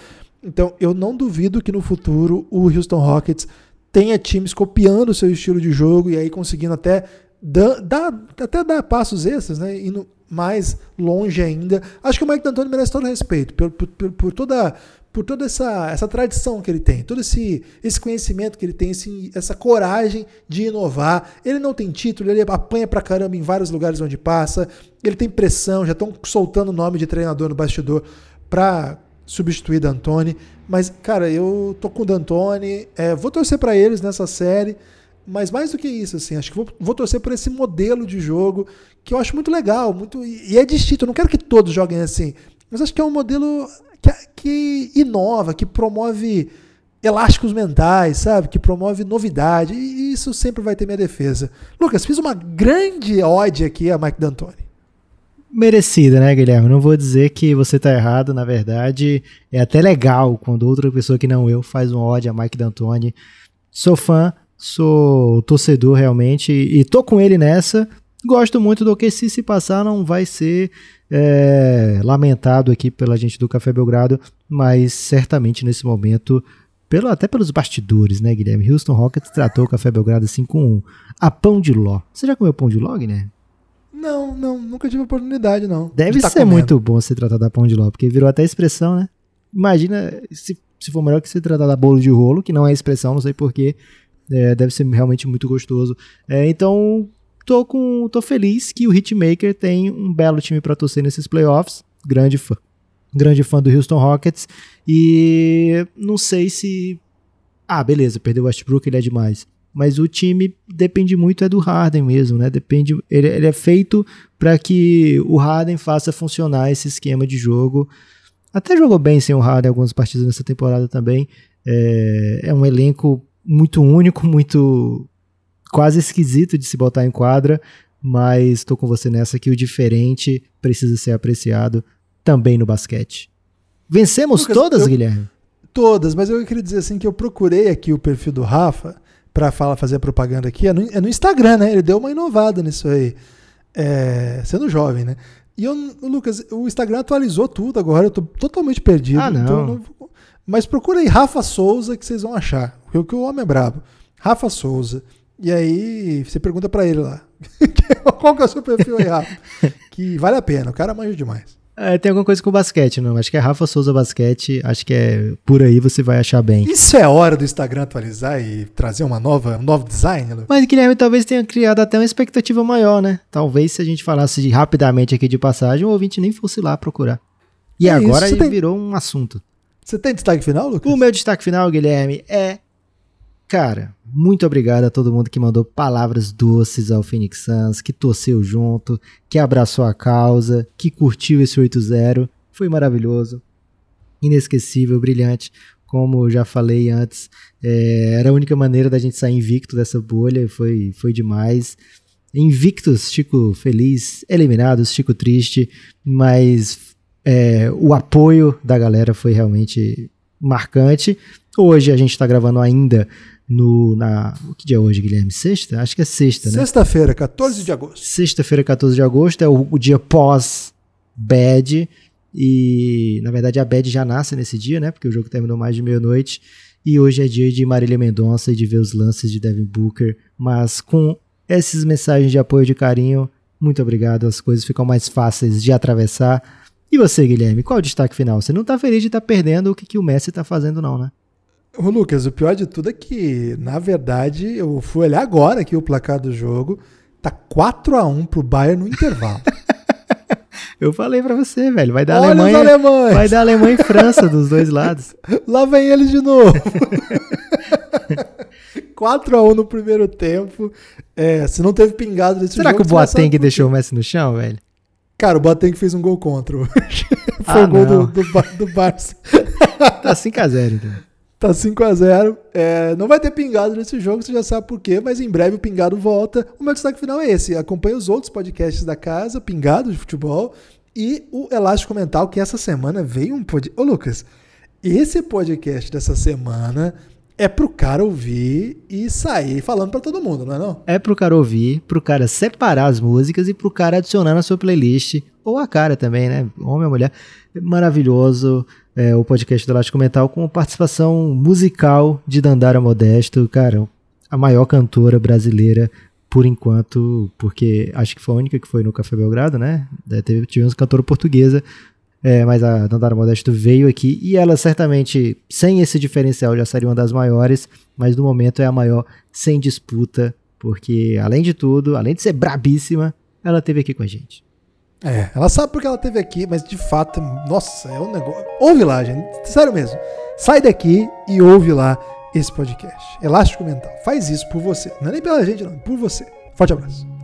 Então eu não duvido que no futuro o Houston Rockets tenha times copiando o seu estilo de jogo e aí conseguindo até dar, dar, até dar passos extras, né? Indo mais longe ainda. Acho que o Mike D'Antoni merece todo respeito por, por, por toda por toda essa, essa tradição que ele tem, todo esse, esse conhecimento que ele tem, esse, essa coragem de inovar. Ele não tem título, ele apanha pra caramba em vários lugares onde passa, ele tem pressão, já estão soltando o nome de treinador no bastidor pra substituir D'Antoni. Mas, cara, eu tô com o D'Antoni, é, vou torcer para eles nessa série, mas mais do que isso, assim, acho que vou, vou, torcer por esse modelo de jogo que eu acho muito legal, muito e é distinto. Eu não quero que todos joguem assim, mas acho que é um modelo que, que inova, que promove elásticos mentais, sabe? Que promove novidade. E isso sempre vai ter minha defesa. Lucas, fiz uma grande ode aqui a Mike D'Antoni. Merecida, né, Guilherme? Não vou dizer que você tá errado, na verdade, é até legal quando outra pessoa que não eu faz um ode a Mike D'Antoni. Sou fã, sou torcedor realmente e tô com ele nessa. Gosto muito do que se se passar não vai ser é, lamentado aqui pela gente do Café Belgrado, mas certamente nesse momento, pelo, até pelos bastidores, né, Guilherme? Houston Rockets tratou o Café Belgrado assim com a pão de ló. Você já comeu pão de ló, Guilherme? Não, não, nunca tive oportunidade, não. Deve tá ser comendo. muito bom ser tratado a pão de ló, porque virou até expressão, né? Imagina se, se for melhor que ser tratado a bolo de rolo, que não é expressão, não sei porquê. É, deve ser realmente muito gostoso. É, então, tô, com, tô feliz que o Hitmaker tem um belo time para torcer nesses playoffs. Grande fã. Grande fã do Houston Rockets. E não sei se. Ah, beleza, perdeu o Westbrook, ele é demais. Mas o time depende muito é do Harden mesmo, né? Depende, ele, ele é feito para que o Harden faça funcionar esse esquema de jogo. Até jogou bem sem o Harden algumas partidas nessa temporada também. É, é um elenco muito único, muito quase esquisito de se botar em quadra, mas estou com você nessa que o diferente precisa ser apreciado também no basquete. Vencemos Lucas, todas, eu, Guilherme? Todas, mas eu queria dizer assim que eu procurei aqui o perfil do Rafa para fazer a propaganda aqui. É no, é no, Instagram, né? Ele deu uma inovada nisso aí, é, sendo jovem, né? E eu, Lucas, o Instagram atualizou tudo agora, eu tô totalmente perdido. Ah, não. Então não mas procura aí Rafa Souza que vocês vão achar, porque o homem é brabo. Rafa Souza. E aí você pergunta para ele lá. Qual que é o seu perfil aí, Rafa? que vale a pena, o cara manja demais. É, tem alguma coisa com basquete, não? Acho que é Rafa Souza Basquete, acho que é por aí você vai achar bem. Isso é hora do Instagram atualizar e trazer uma nova, um novo design, Lu? Mas Guilherme talvez tenha criado até uma expectativa maior, né? Talvez se a gente falasse de, rapidamente aqui de passagem, o ouvinte nem fosse lá procurar. E é agora ele tem... virou um assunto. Você tem destaque final, Lucas? O meu destaque final, Guilherme, é Cara, muito obrigado a todo mundo que mandou palavras doces ao Phoenix Suns, que torceu junto, que abraçou a causa, que curtiu esse 8-0. Foi maravilhoso, inesquecível, brilhante. Como já falei antes, é, era a única maneira da gente sair invicto dessa bolha, foi, foi demais. Invictos, Chico feliz, eliminados, Chico triste, mas é, o apoio da galera foi realmente marcante. Hoje a gente está gravando ainda no, na. O que dia é hoje, Guilherme? Sexta? Acho que é sexta, né? Sexta-feira, 14 de agosto. Sexta-feira, 14 de agosto, é o, o dia pós-bad. E, na verdade, a bad já nasce nesse dia, né? Porque o jogo terminou mais de meia-noite. E hoje é dia de Marília Mendonça e de ver os lances de Devin Booker. Mas com essas mensagens de apoio e de carinho, muito obrigado. As coisas ficam mais fáceis de atravessar. E você, Guilherme, qual o destaque final? Você não tá feliz de estar tá perdendo o que, que o Messi tá fazendo, não, né? Ô, Lucas, o pior de tudo é que, na verdade, eu fui olhar agora aqui o placar do jogo. Tá 4 a 1 pro Bayern no intervalo. eu falei para você, velho. Vai dar Olha Alemanha. Vai dar Alemanha e França dos dois lados. Lá vem eles de novo. 4 a 1 no primeiro tempo. É, se não teve pingado nesse Será jogo. Que o Boateng deixou o Messi no chão, velho? Cara, o Boateng fez um gol contra. Foi ah, o gol do, do, do Barça. tá 5x0, então. Tá 5 a 0 é, Não vai ter pingado nesse jogo, você já sabe por quê, mas em breve o pingado volta. O meu destaque final é esse. Acompanhe os outros podcasts da casa, Pingado de Futebol, e o Elástico Mental, que essa semana veio um podcast. Ô, Lucas, esse podcast dessa semana é pro cara ouvir e sair falando pra todo mundo, não é não? É pro cara ouvir, pro cara separar as músicas e pro cara adicionar na sua playlist. Ou a cara também, né? Homem ou mulher. Maravilhoso é, o podcast do Elástico Mental com participação musical de Dandara Modesto. Cara, a maior cantora brasileira por enquanto, porque acho que foi a única que foi no Café Belgrado, né? É, teve, tivemos cantora portuguesa, é, mas a Dandara Modesto veio aqui e ela certamente, sem esse diferencial, já seria uma das maiores, mas no momento é a maior sem disputa, porque além de tudo, além de ser brabíssima, ela teve aqui com a gente. É, ela sabe porque ela teve aqui, mas de fato, nossa, é um negócio. Ouve lá, gente. Sério mesmo. Sai daqui e ouve lá esse podcast. Elástico Mental. Faz isso por você. Não é nem pela gente, não. Por você. Forte abraço.